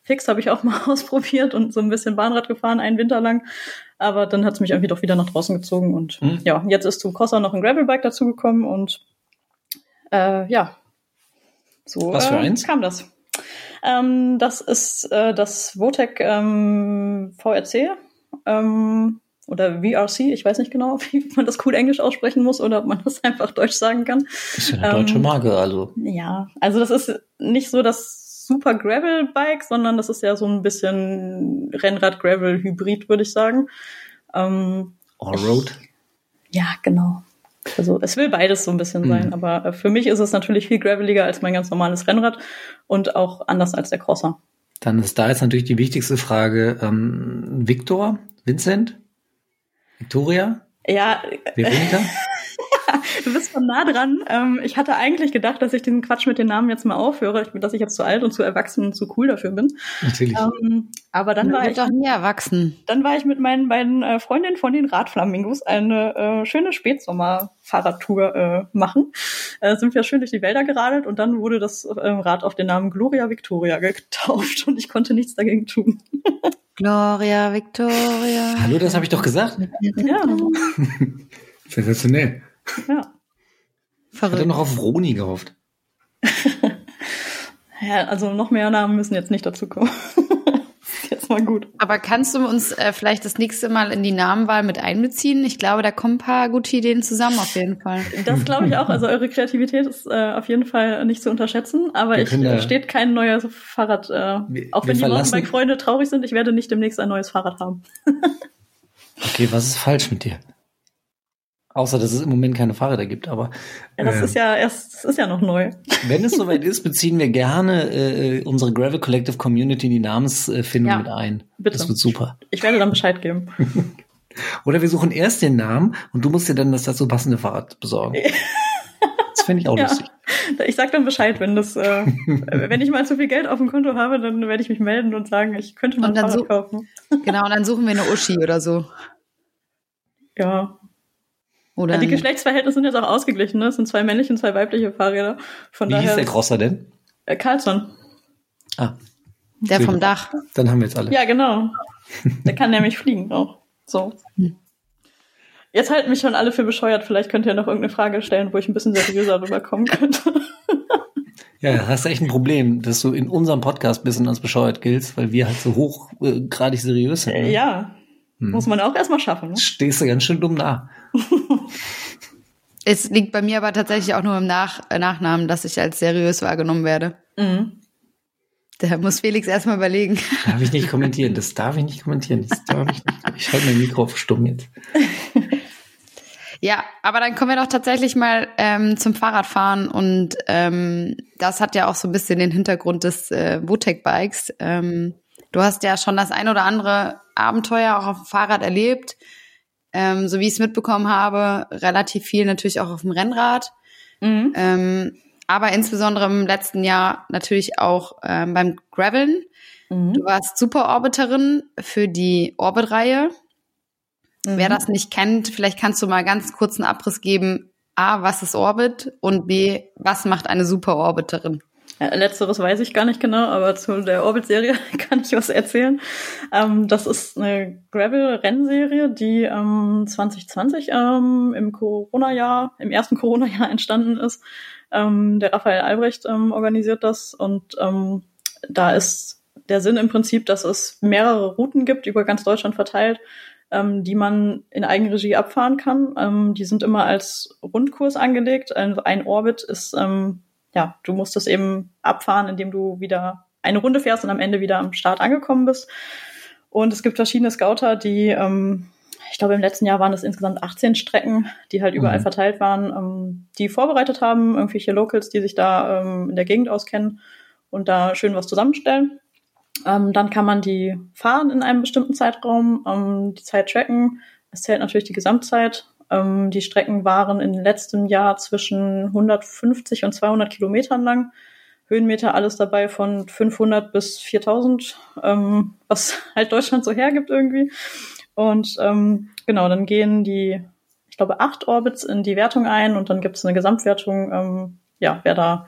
fix habe ich auch (laughs) mal ausprobiert und so ein bisschen Bahnrad gefahren, einen Winter lang. Aber dann hat es mich irgendwie doch wieder nach draußen gezogen. Und Mhm. ja, jetzt ist zum Crosser noch ein Gravelbike dazugekommen und äh, ja, so Was für äh, eins? kam das. Ähm, das ist äh, das Votec ähm, VRC ähm, oder VRC. Ich weiß nicht genau, (laughs) wie man das cool Englisch aussprechen muss oder ob man das einfach Deutsch sagen kann. Ist ja eine deutsche Ähm, Marke, also. Ja, also das ist nicht so das super Gravel-Bike, sondern das ist ja so ein bisschen Rennrad-Gravel-Hybrid, würde ich sagen. Ähm, Allroad. ja, genau. Also es will beides so ein bisschen sein, Mhm. aber äh, für mich ist es natürlich viel graveliger als mein ganz normales Rennrad und auch anders als der Crosser. Dann ist da jetzt natürlich die wichtigste Frage. Ähm, Victor? Vincent? Victoria? Ja, Veronika? (laughs) (laughs) du bist schon nah dran. Ähm, ich hatte eigentlich gedacht, dass ich diesen Quatsch mit den Namen jetzt mal aufhöre, ich- dass ich jetzt zu alt und zu erwachsen und zu cool dafür bin. Natürlich. Ähm, aber dann Man war ich doch nie erwachsen. Dann war ich mit meinen beiden äh, Freundinnen von den Radflamingos eine äh, schöne Spätsommer-Fahrradtour äh, machen. Äh, sind wir schön durch die Wälder geradelt und dann wurde das äh, Rad auf den Namen Gloria Victoria getauft und ich konnte nichts dagegen tun. (laughs) Gloria, Victoria. Hallo, das habe ich doch gesagt. Ja, (laughs) Sensationell. Ja. Ich hatte Verrückt. noch auf Roni gehofft. (laughs) ja, also noch mehr Namen müssen jetzt nicht dazu kommen. (laughs) ist jetzt mal gut. Aber kannst du uns äh, vielleicht das nächste Mal in die Namenwahl mit einbeziehen? Ich glaube, da kommen ein paar gute Ideen zusammen auf jeden Fall. Das glaube ich auch. Also eure Kreativität ist äh, auf jeden Fall nicht zu unterschätzen. Aber Wir ich äh, steht kein neues Fahrrad. Äh, Wir- auch wenn die Mountainbike-Freunde traurig sind, ich werde nicht demnächst ein neues Fahrrad haben. (laughs) Okay, was ist falsch mit dir? Außer, dass es im Moment keine Fahrräder gibt, aber Ja, das äh, ist ja erst, das ist ja noch neu. (laughs) wenn es soweit ist, beziehen wir gerne äh, unsere Gravel Collective Community in die Namensfindung Ja, mit ein. bitte. Das wird super. Ich werde dann Bescheid geben. (laughs) Oder wir suchen erst den Namen und du musst dir dann das dazu passende Fahrrad besorgen. (laughs) Das fände ich auch Ja. lustig. Ich sag dann Bescheid, wenn das, äh, wenn ich mal zu viel Geld auf dem Konto habe, dann werde ich mich melden und sagen, ich könnte mal ein Fahrrad kaufen. Genau, und dann suchen wir eine Uschi oder so. Ja. Oder Die Geschlechtsverhältnisse sind jetzt auch ausgeglichen, ne? Es sind zwei männliche und zwei weibliche Fahrräder. Von Wie hieß daher. der Crosser denn? äh, Carlson. Ah, der vom Dach. dann haben wir jetzt alle. Ja, genau. Der kann nämlich fliegen auch. So. Jetzt halten mich schon alle für bescheuert. Vielleicht könnt ihr noch irgendeine Frage stellen, wo ich ein bisschen seriöser rüberkommen könnte. (laughs) Ja, hast echt ein Problem, dass du in unserem Podcast ein bisschen als bescheuert giltst, weil wir halt so hochgradig seriös sind. Ne? ja. Hm. Muss man auch erstmal schaffen. Ne? Stehst du ganz schön dumm da. (laughs) Es liegt bei mir aber tatsächlich auch nur im Nach äh, Nachnamen, dass ich als seriös wahrgenommen werde. Mhm. Da muss Felix erstmal überlegen. Darf ich nicht kommentieren. Das darf ich nicht kommentieren. Das darf ich nicht. Ich halte mein Mikro auf stumm jetzt. Ja, aber dann kommen wir doch tatsächlich mal ähm, zum Fahrradfahren und ähm, das hat ja auch so ein bisschen den Hintergrund des äh, Votec-Bikes. Ähm, du hast ja schon das ein oder andere Abenteuer auch auf dem Fahrrad erlebt, ähm, so wie ich es mitbekommen habe, relativ viel natürlich auch auf dem Rennrad, Mhm. ähm, aber insbesondere im letzten Jahr natürlich auch ähm, beim Graveln. Mhm. Du warst Super-Orbiterin für die Orbit-Reihe. Wer Mhm. das nicht kennt, vielleicht kannst du mal ganz kurz einen Abriss geben. A, was ist Orbit? Und B, was macht eine Super-Orbiterin? Ja, letzteres weiß ich gar nicht genau, aber zu der Orbit-Serie (laughs) kann ich was erzählen. Ähm, das ist eine Gravel-Rennserie, die ähm, 2020 ähm, im Corona-Jahr, im ersten Corona-Jahr (laughs) entstanden ist. Ähm, der Raphael Albrecht ähm, organisiert das und ähm, da ist der Sinn im Prinzip, dass es mehrere Routen gibt über ganz Deutschland verteilt, die man in Eigenregie abfahren kann. Die sind immer als Rundkurs angelegt. Ein, Orbit ist ja, du musst es eben abfahren, indem du wieder eine Runde fährst und am Ende wieder am Start angekommen bist. Und es gibt verschiedene Scouter, die, ähm, ich glaube, im letzten Jahr waren es insgesamt 18 Strecken, die halt überall mhm. verteilt waren, ähm, die vorbereitet haben, irgendwelche Locals, die sich da ähm, in der Gegend auskennen und da schön was zusammenstellen. Ähm, dann kann man die fahren in einem bestimmten Zeitraum, ähm, die Zeit tracken. Es zählt natürlich die Gesamtzeit ähm, die Strecken waren in letztem Jahr zwischen 150 und 200 Kilometern lang. Höhenmeter alles dabei von 500 bis 4000, ähm, was (laughs) halt Deutschland so hergibt irgendwie. Und ähm, genau, dann gehen die, ich glaube, acht Orbits in die Wertung ein und dann gibt es eine Gesamtwertung, ähm, ja, wer da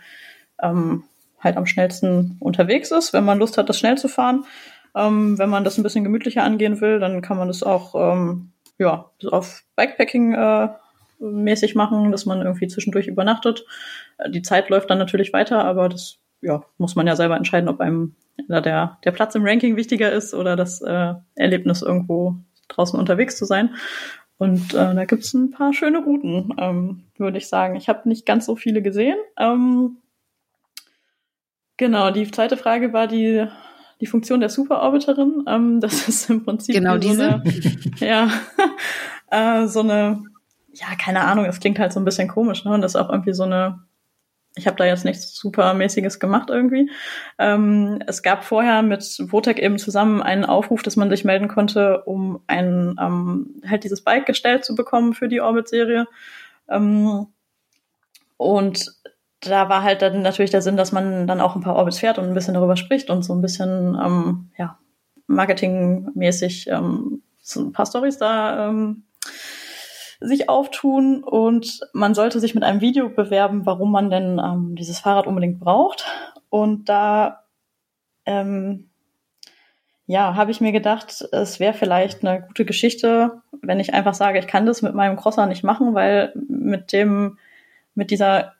ähm, halt am schnellsten unterwegs ist, wenn man Lust hat, das schnell zu fahren. Ähm, wenn man das ein bisschen gemütlicher angehen will, dann kann man das auch ähm, ja, auf Bikepacking äh, mäßig machen, dass man irgendwie zwischendurch übernachtet. Äh, die Zeit läuft dann natürlich weiter, aber das ja, muss man ja selber entscheiden, ob einem der, der Platz im Ranking wichtiger ist oder das äh, Erlebnis irgendwo draußen unterwegs zu sein. Und äh, da gibt's ein paar schöne Routen, ähm, würde ich sagen. Ich habe nicht ganz so viele gesehen. Ähm, genau, die zweite Frage war die die Funktion der Superorbiterin. Ähm, (laughs) das ist im Prinzip genau so diese. Eine, ja, (laughs) äh, so eine, ja, keine Ahnung, das klingt halt so ein bisschen komisch, ne? Und das ist auch irgendwie so eine, ich habe da jetzt nichts supermäßiges gemacht irgendwie. Ähm, es gab vorher mit Votec eben zusammen einen Aufruf, dass man sich melden konnte, um ein ähm, halt dieses Bike gestellt zu bekommen für die Orbit-Serie. Ähm, und da war halt dann natürlich der Sinn, dass man dann auch ein paar Orbits fährt und ein bisschen darüber spricht und so ein bisschen ähm, ja, marketingmäßig ähm, so ein paar Stories da ähm, sich auftun und man sollte sich mit einem Video bewerben, warum man denn ähm, dieses Fahrrad unbedingt braucht. Und da ähm, ja, habe ich mir gedacht, es wäre vielleicht eine gute Geschichte, wenn ich einfach sage, ich kann das mit meinem Crosser nicht machen, weil mit dem, mit dieser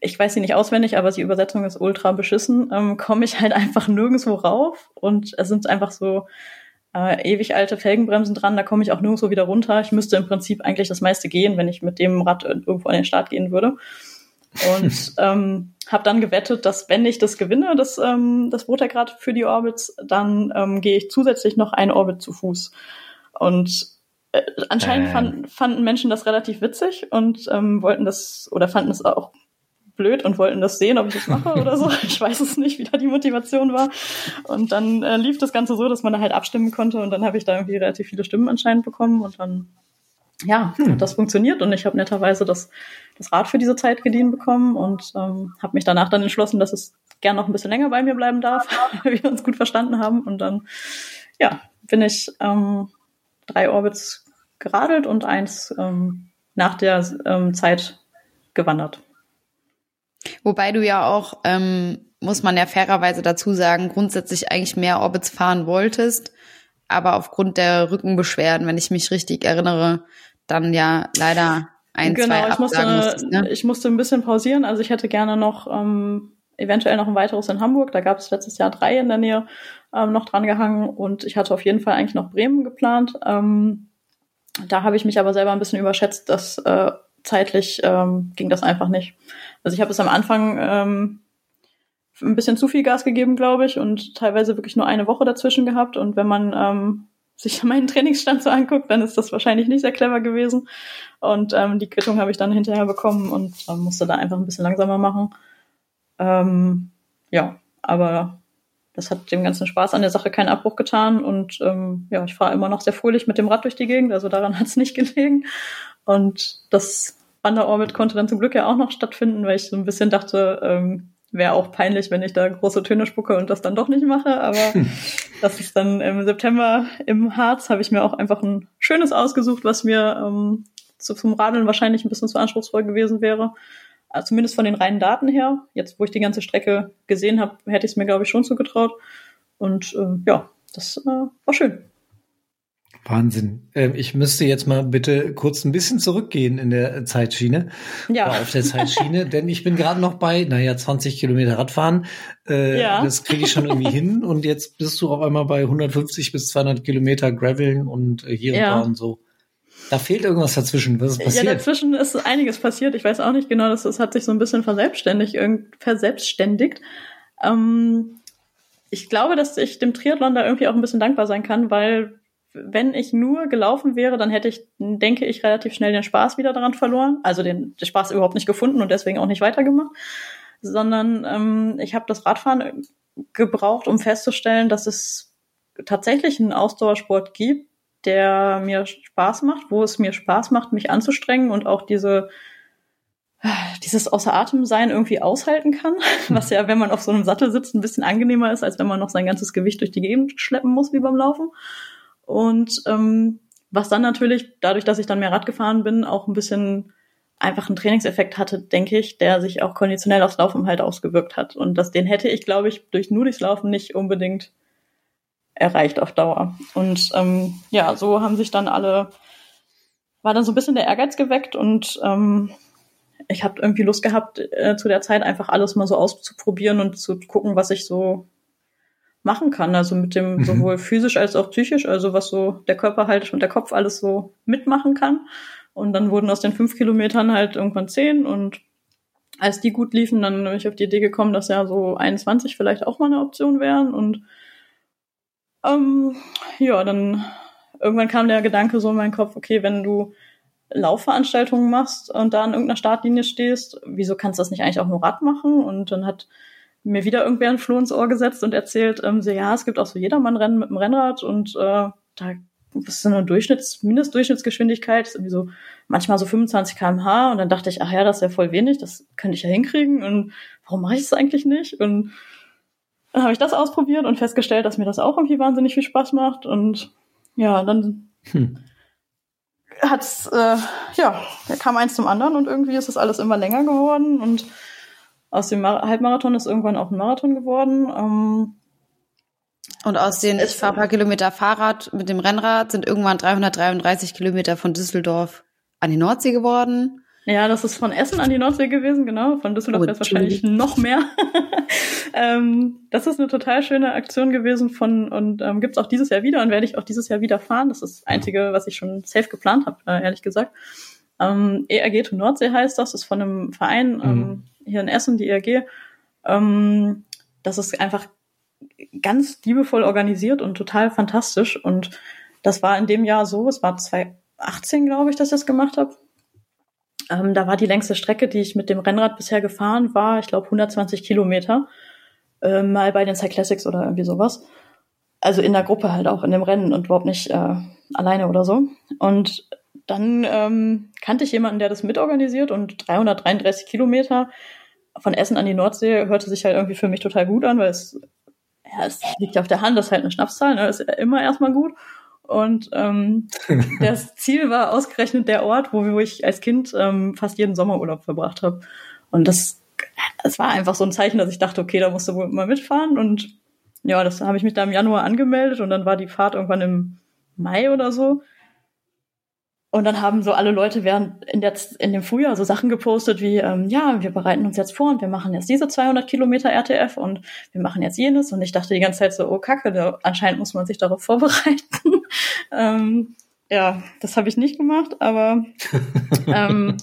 ich weiß sie nicht auswendig, aber die Übersetzung ist ultra beschissen, ähm, komme ich halt einfach nirgendwo rauf und es sind einfach so äh, ewig alte Felgenbremsen dran, da komme ich auch nirgendwo wieder runter. Ich müsste im Prinzip eigentlich das meiste gehen, wenn ich mit dem Rad irgendwo an den Start gehen würde. Und (laughs) ähm, habe dann gewettet, dass wenn ich das gewinne, das, ähm, das Rotergrad für die Orbits, dann ähm, gehe ich zusätzlich noch ein Orbit zu Fuß. Und äh, anscheinend ähm. fand, fanden Menschen das relativ witzig und ähm, wollten das oder fanden es auch blöd und wollten das sehen, ob ich das mache oder so. Ich weiß es nicht, wie da die Motivation war. Und dann äh, lief das Ganze so, dass man da halt abstimmen konnte und dann habe ich da irgendwie relativ viele Stimmen anscheinend bekommen und dann ja, hm. das funktioniert und ich habe netterweise das, das Rad für diese Zeit geliehen bekommen und ähm, habe mich danach dann entschlossen, dass es gern noch ein bisschen länger bei mir bleiben darf, (laughs) weil wir uns gut verstanden haben und dann ja, bin ich ähm, drei Orbits geradelt und eins ähm, nach der ähm, Zeit gewandert. Wobei du ja auch, ähm, muss man ja fairerweise dazu sagen, grundsätzlich eigentlich mehr Orbits fahren wolltest, aber aufgrund der Rückenbeschwerden, wenn ich mich richtig erinnere, dann ja leider ein, genau, zwei ich musste, musstest, ne? ich musste ein bisschen pausieren. Also ich hätte gerne noch ähm, eventuell noch ein weiteres in Hamburg. Da gab es letztes Jahr drei in der Nähe ähm, noch dran gehangen und ich hatte auf jeden Fall eigentlich noch Bremen geplant. Ähm, da habe ich mich aber selber ein bisschen überschätzt, dass äh, zeitlich ähm, ging das einfach nicht. Also ich habe es am Anfang ähm, ein bisschen zu viel Gas gegeben, glaube ich, und teilweise wirklich nur eine Woche dazwischen gehabt. Und wenn man ähm, sich (laughs) meinen Trainingsstand so anguckt, dann ist das wahrscheinlich nicht sehr clever gewesen. Und ähm, die Quittung habe ich dann hinterher bekommen und ähm, musste da einfach ein bisschen langsamer machen. Ähm, ja, aber das hat dem ganzen Spaß an der Sache keinen Abbruch getan und ähm, ja, ich fahre immer noch sehr fröhlich mit dem Rad durch die Gegend, also daran (laughs) hat es nicht gelegen. Und das Wanderorbit konnte dann zum Glück ja auch noch stattfinden, weil ich so ein bisschen dachte, ähm, wäre auch peinlich, wenn ich da große Töne spucke und das dann doch nicht mache. Aber das ist dann im September im Harz, habe ich mir auch einfach ein schönes ausgesucht, was mir ähm, so zum Radeln wahrscheinlich ein bisschen zu anspruchsvoll gewesen wäre. Also zumindest von den reinen Daten her. Jetzt, wo ich die ganze Strecke gesehen habe, hätte ich es mir, glaube ich, schon zugetraut. Und äh, ja, das äh, war schön. Wahnsinn. Ähm, ich müsste jetzt mal bitte kurz ein bisschen zurückgehen in der Zeitschiene. Ja. Auf der Zeitschiene, denn ich bin gerade noch bei, naja, 20 Kilometer Radfahren. Äh, ja. Das kriege ich schon irgendwie hin. Und jetzt bist du auf einmal bei 150 bis 200 Kilometer Graveln und äh, hier ja. und da und so. Da fehlt irgendwas dazwischen. Was ist passiert? Ja, dazwischen ist einiges passiert. Ich weiß auch nicht genau, das, das hat sich so ein bisschen verselbstständigt, verselbstständigt. Ähm, ich glaube, dass ich dem Triathlon da irgendwie auch ein bisschen dankbar sein kann, weil wenn ich nur gelaufen wäre, dann hätte ich, denke ich, relativ schnell den Spaß wieder daran verloren. Also den, den Spaß überhaupt nicht gefunden und deswegen auch nicht weitergemacht. Sondern ähm, ich habe das Radfahren gebraucht, um festzustellen, dass es tatsächlich einen Ausdauersport gibt, der mir Spaß macht, wo es mir Spaß macht, mich anzustrengen und auch diese dieses außer Atem sein irgendwie aushalten kann, was ja, wenn man auf so einem Sattel sitzt, ein bisschen angenehmer ist, als wenn man noch sein ganzes Gewicht durch die Gegend schleppen muss wie beim Laufen. Und ähm, was dann natürlich, dadurch, dass ich dann mehr Rad gefahren bin, auch ein bisschen einfach einen Trainingseffekt hatte, denke ich, der sich auch konditionell aufs Laufen halt ausgewirkt hat. Und das, den hätte ich, glaube ich, durch nur durchs Laufen nicht unbedingt erreicht auf Dauer. Und ähm, ja, so haben sich dann alle, war dann so ein bisschen der Ehrgeiz geweckt und ähm, ich habe irgendwie Lust gehabt, äh, zu der Zeit einfach alles mal so auszuprobieren und zu gucken, was ich so machen kann. Also mit dem mhm. sowohl physisch als auch psychisch, also was so der Körper halt und der Kopf alles so mitmachen kann. Und dann wurden aus den fünf Kilometern halt irgendwann zehn und als die gut liefen, dann bin ich auf die Idee gekommen, dass ja so 21 vielleicht auch mal eine Option wären. Und ähm, ja, dann irgendwann kam der Gedanke so in meinen Kopf, okay, wenn du Laufveranstaltungen machst und da an irgendeiner Startlinie stehst, wieso kannst du das nicht eigentlich auch nur Rad machen? Und dann hat mir wieder irgendwer ein Floh ins Ohr gesetzt und erzählt, ähm, so, ja, es gibt auch so Jedermann-Rennen mit dem Rennrad und äh, da ist so eine Durchschnitts-, Mindestdurchschnittsgeschwindigkeit, ist irgendwie so manchmal so 25 kmh und dann dachte ich, ach ja, das ist ja voll wenig, das könnte ich ja hinkriegen und warum mache ich das eigentlich nicht? Und dann habe ich das ausprobiert und festgestellt, dass mir das auch irgendwie wahnsinnig viel Spaß macht und ja, dann hm. hat's, äh, ja, da kam eins zum anderen und irgendwie ist das alles immer länger geworden und aus dem Mar Halbmarathon ist irgendwann auch ein Marathon geworden. Ähm, und aus den, ich fahre paar Kilometer Fahrrad mit dem Rennrad, sind irgendwann 333 Kilometer von Düsseldorf an die Nordsee geworden. Ja, das ist von Essen an die Nordsee gewesen, genau. Von Düsseldorf oh, wäre es wahrscheinlich noch mehr. (laughs) ähm, das ist eine total schöne Aktion gewesen von und ähm, gibt es auch dieses Jahr wieder und werde ich auch dieses Jahr wieder fahren. Das ist das Einzige, was ich schon safe geplant habe, äh, ehrlich gesagt. Ähm, ERG to Nordsee heißt das, ist von einem Verein mhm. ähm, hier in Essen, die ERG. Ähm, das ist einfach ganz liebevoll organisiert und total fantastisch. Und das war in dem Jahr so, es war 2018, glaube ich, dass ich das gemacht habe. Ähm, da war die längste Strecke, die ich mit dem Rennrad bisher gefahren war, ich glaube 120 Kilometer. Äh, mal bei den Cyclassics oder irgendwie sowas. Also in der Gruppe halt auch in dem Rennen und überhaupt nicht äh, alleine oder so. Und dann ähm, kannte ich jemanden, der das mitorganisiert und 333 Kilometer von Essen an die Nordsee hörte sich halt irgendwie für mich total gut an, weil es, ja, es liegt auf der Hand, das ist halt eine Schnapszahl, ne? das ist immer erstmal gut. Und ähm, (laughs) das Ziel war ausgerechnet der Ort, wo, wo ich als Kind ähm, fast jeden Sommerurlaub verbracht habe. Und das, das war einfach so ein Zeichen, dass ich dachte, okay, da musst du wohl mal mitfahren. Und ja, das habe ich mich da im Januar angemeldet und dann war die Fahrt irgendwann im Mai oder so. Und dann haben so alle Leute während in, der, in dem Frühjahr so Sachen gepostet wie, ähm, ja, wir bereiten uns jetzt vor und wir machen jetzt diese 200 Kilometer RTF und wir machen jetzt jenes. Und ich dachte die ganze Zeit so, oh Kacke, da, anscheinend muss man sich darauf (laughs) vorbereiten. ähm, ja, das habe ich nicht gemacht, aber (laughs) ähm,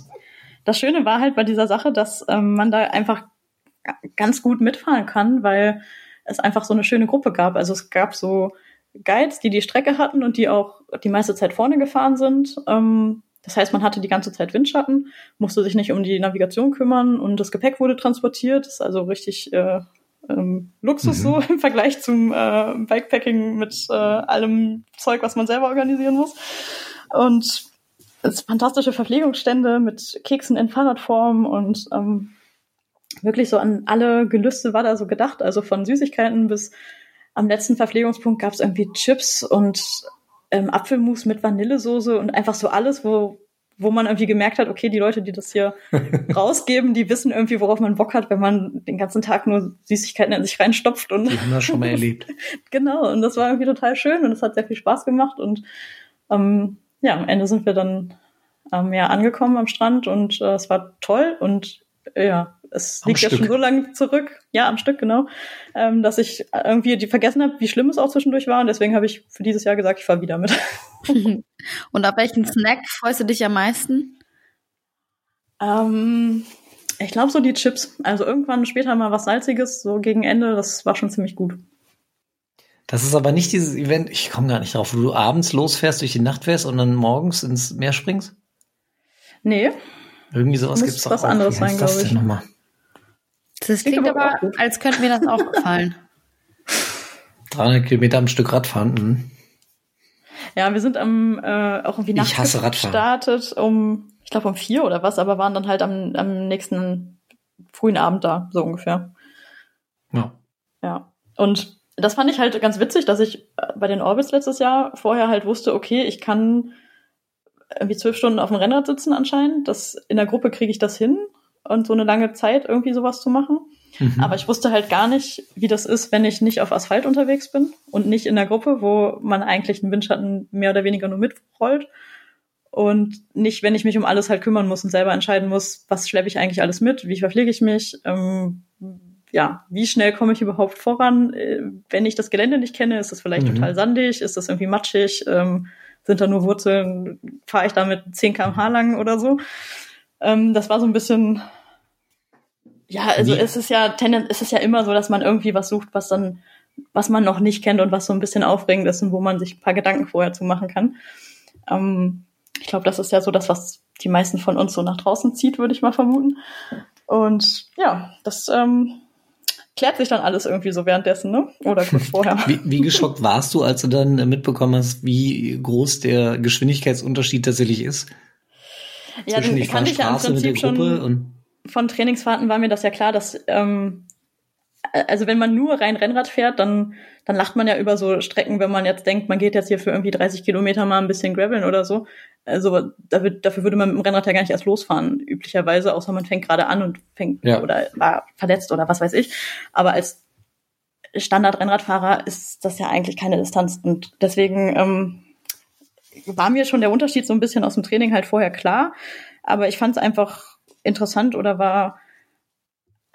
das Schöne war halt bei dieser Sache, dass ähm, man da einfach ganz gut mitfahren kann, weil es einfach so eine schöne Gruppe gab. Also es gab so Guides, die die Strecke hatten und die auch die meiste Zeit vorne gefahren sind. Ähm, das heißt, man hatte die ganze Zeit Windschatten, musste sich nicht um die Navigation kümmern und das Gepäck wurde transportiert. Das ist also richtig äh, ähm, Luxus mhm. so (laughs) im Vergleich zum äh, Bikepacking mit äh, allem Zeug, was man selber organisieren muss. Und es fantastische Verpflegungsstände mit Keksen in Fahrradform und ähm, wirklich so an alle Gelüste war da so gedacht, also von Süßigkeiten bis am letzten Verpflegungspunkt gab es irgendwie Chips und ähm, Apfelmus mit Vanillesoße und einfach so alles, wo wo man irgendwie gemerkt hat, okay, die Leute, die das hier (laughs) rausgeben, die wissen irgendwie, worauf man Bock hat, wenn man den ganzen Tag nur Süßigkeiten in sich reinstopft und Die haben das schon mal erlebt. (laughs) genau, und das war irgendwie total schön und es hat sehr viel Spaß gemacht und ähm, ja, am Ende sind wir dann ähm, ja angekommen am Strand und äh, es war toll und äh, ja, es Am liegt ja Stück. schon so lange zurück, ja, am Stück, genau, ähm, dass ich irgendwie die vergessen habe, wie schlimm es auch zwischendurch war und deswegen habe ich für dieses Jahr gesagt, ich fahre wieder mit. (laughs) Und auf welchen Snack freust du dich am meisten? Ähm, ich glaube so die Chips. Also irgendwann später mal was Salziges, so gegen Ende, das war schon ziemlich gut. Das ist aber nicht dieses Event, ich komme gar nicht drauf, wo du abends losfährst, durch die Nacht fährst und dann morgens ins Meer springst? Nee, Irgendwie sowas Muss gibt's doch was auch. anderes sein, das glaub ich. denn nochmal? Das klingt aber aber, als könnte mir das auch gefallen. (laughs) 300 Kilometer am Stück Radfahren. Mhm. ja, wir sind am äh, auch irgendwie nachts gestartet um, ich glaube um vier oder was, aber waren dann halt am, am nächsten frühen Abend da, so ungefähr. Ja. Ja. Und das fand ich halt ganz witzig, dass ich äh, bei den Orbits letztes Jahr vorher halt wusste, okay, ich kann irgendwie zwölf Stunden auf dem Rennrad sitzen anscheinend. Das, in der Gruppe kriege ich das hin und so eine lange Zeit irgendwie sowas zu machen. Mhm. Aber ich wusste halt gar nicht, wie das ist, wenn ich nicht auf Asphalt unterwegs bin und nicht in der Gruppe, wo man eigentlich einen Windschatten mehr oder weniger nur mitrollt. Und nicht, wenn ich mich um alles halt kümmern muss und selber entscheiden muss, was schleppe ich eigentlich alles mit, wie verpflege ich mich, ähm, ja, wie schnell komme ich überhaupt voran? Äh, Wenn ich das Gelände nicht kenne, ist das vielleicht Mhm. total sandig, ist das irgendwie matschig, ähm, sind da nur Wurzeln, fahre ich da mit 10 km/h lang oder so. Ähm, das war so ein bisschen, ja, also Wie- es ist ja tenden, es ist ja immer so, dass man irgendwie was sucht, was dann, was man noch nicht kennt und was so ein bisschen aufregend ist und wo man sich ein paar Gedanken vorher zu machen kann. Ähm, ich glaube, das ist ja so das, was die meisten von uns so nach draußen zieht, würde ich mal vermuten. Und ja, das ähm, klärt sich dann alles irgendwie so währenddessen, ne? Oder kurz (laughs) vorher. Wie, wie geschockt warst du, als du dann mitbekommen hast, wie groß der Geschwindigkeitsunterschied tatsächlich ist? ja, zwischen den ich ja im mit der Prinzip Gruppe schon und von Trainingsfahrten war mir das ja klar, dass ähm, also wenn man nur rein Rennrad fährt, dann dann lacht man ja über so Strecken, wenn man jetzt denkt, man geht jetzt hier für irgendwie 30 Kilometer mal ein bisschen graveln oder so. Also dafür, dafür würde man mit dem Rennrad ja gar nicht erst losfahren, üblicherweise, außer man fängt gerade an und fängt Ja. oder war verletzt oder was weiß ich. Aber als Standard-Rennradfahrer ist das ja eigentlich keine Distanz. Und deswegen ähm, war mir schon der Unterschied so ein bisschen aus dem Training halt vorher klar. Aber ich fand es einfach interessant oder war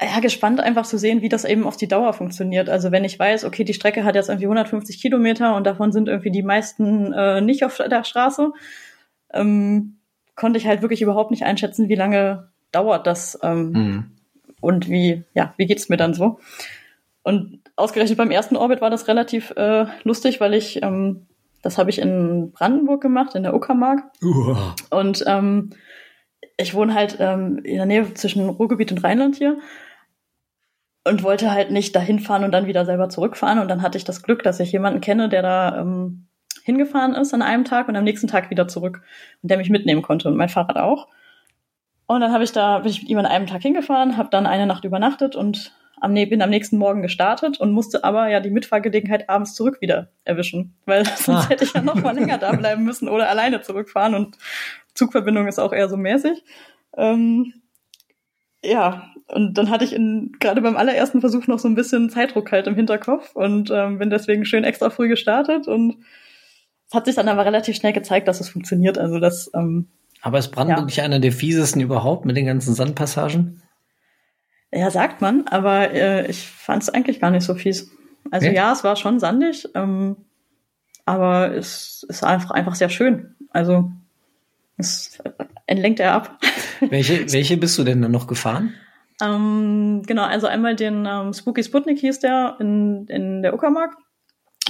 ja gespannt einfach zu sehen, wie das eben auf die Dauer funktioniert. Also wenn ich weiß, okay, die Strecke hat jetzt irgendwie 150 Kilometer und davon sind irgendwie die meisten äh, nicht auf der Straße, ähm, konnte ich halt wirklich überhaupt nicht einschätzen, wie lange dauert das ähm, Mhm. und wie, ja, wie geht's mir dann so? Und ausgerechnet beim ersten Orbit war das relativ äh, lustig, weil ich, ähm, das habe ich in Brandenburg gemacht, in der Uckermark. Uah. Und ähm, ich wohne halt ähm, in der Nähe zwischen Ruhrgebiet und Rheinland hier und wollte halt nicht dahin fahren und dann wieder selber zurückfahren. Und dann hatte ich das Glück, dass ich jemanden kenne, der da ähm, hingefahren ist an einem Tag und am nächsten Tag wieder zurück und der mich mitnehmen konnte und mein Fahrrad auch. Und dann habe ich da bin ich mit ihm an einem Tag hingefahren, habe dann eine Nacht übernachtet und am, bin am nächsten Morgen gestartet und musste aber ja die Mitfahrgelegenheit abends zurück wieder erwischen, weil (laughs) sonst Ah. hätte ich ja noch mal länger da bleiben müssen oder alleine zurückfahren und Zugverbindung ist auch eher so mäßig. Ähm, ja, und dann hatte ich in, gerade beim allerersten Versuch noch so ein bisschen Zeitdruck halt im Hinterkopf und ähm, bin deswegen schön extra früh gestartet und es hat sich dann aber relativ schnell gezeigt, dass es funktioniert. Also das, ähm, Aber ist Brandenburg Ja. nicht einer der fiesesten überhaupt mit den ganzen Sandpassagen? ja, sagt man, aber äh, ich fand es eigentlich gar nicht so fies. Also Nee? ja, es war schon sandig, ähm, aber es ist einfach, einfach sehr schön. Also es entlenkt er ab. Welche, (laughs) welche bist du denn dann noch gefahren? Ähm, genau, also einmal den ähm, Spooky Sputnik hieß der in, in der Uckermark.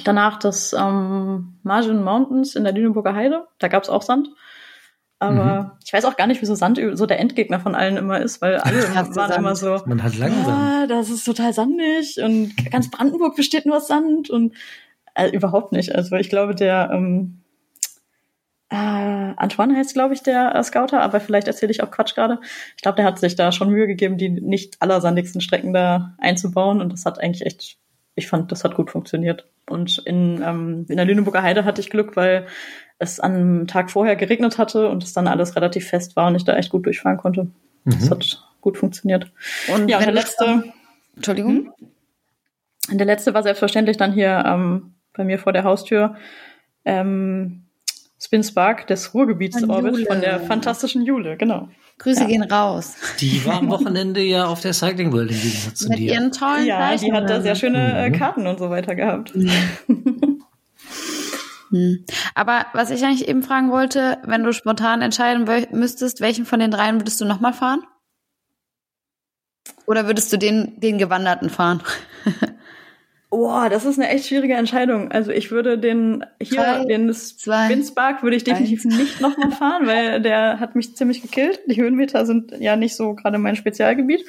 Danach das ähm, Margin Mountains in der Lüneburger Heide. Da gab's auch Sand. Aber ich weiß auch gar nicht, wieso Sand so der Endgegner von allen immer ist, weil alle (laughs) waren Sand? immer so, Man hat langsam. ah, das ist total sandig und ganz Brandenburg besteht nur aus Sand und äh, überhaupt nicht. Also ich glaube, der ähm, äh, Antoine heißt, glaube ich, der äh, Scouter, aber vielleicht erzähle ich auch Quatsch gerade. Ich glaube, der hat sich da schon Mühe gegeben, die nicht allersandigsten Strecken da einzubauen und das hat eigentlich echt, ich fand, das hat gut funktioniert. Und in, ähm, in der Lüneburger Heide hatte ich Glück, weil es am Tag vorher geregnet hatte und es dann alles relativ fest war und ich da echt gut durchfahren konnte. Mhm. Das hat gut funktioniert. Und ja, und der letzte. Entschuldigung. Hm? Der letzte war selbstverständlich dann hier ähm, bei mir vor der Haustür. Ähm, Spin Spark des Ruhrgebiets-Orbit von der fantastischen Jule, genau. Grüße ja. gehen raus. Die war am (laughs) Wochenende ja auf der Cycling World im Gegensatz zu Mit dir. ihren tollen Ja, die hat da sehr schöne äh, mhm. Karten und so weiter gehabt. Mhm. (laughs) hm. Aber was ich eigentlich eben fragen wollte, wenn du spontan entscheiden müsstest, welchen von den dreien würdest du nochmal fahren? Oder würdest du den, den Gewanderten fahren? (laughs) Boah, das ist eine echt schwierige Entscheidung. Also ich würde den hier, Drei, den Winspark würde ich definitiv eins. nicht nochmal fahren, weil (laughs) der hat mich ziemlich gekillt. Die Höhenmeter sind ja nicht so gerade mein Spezialgebiet.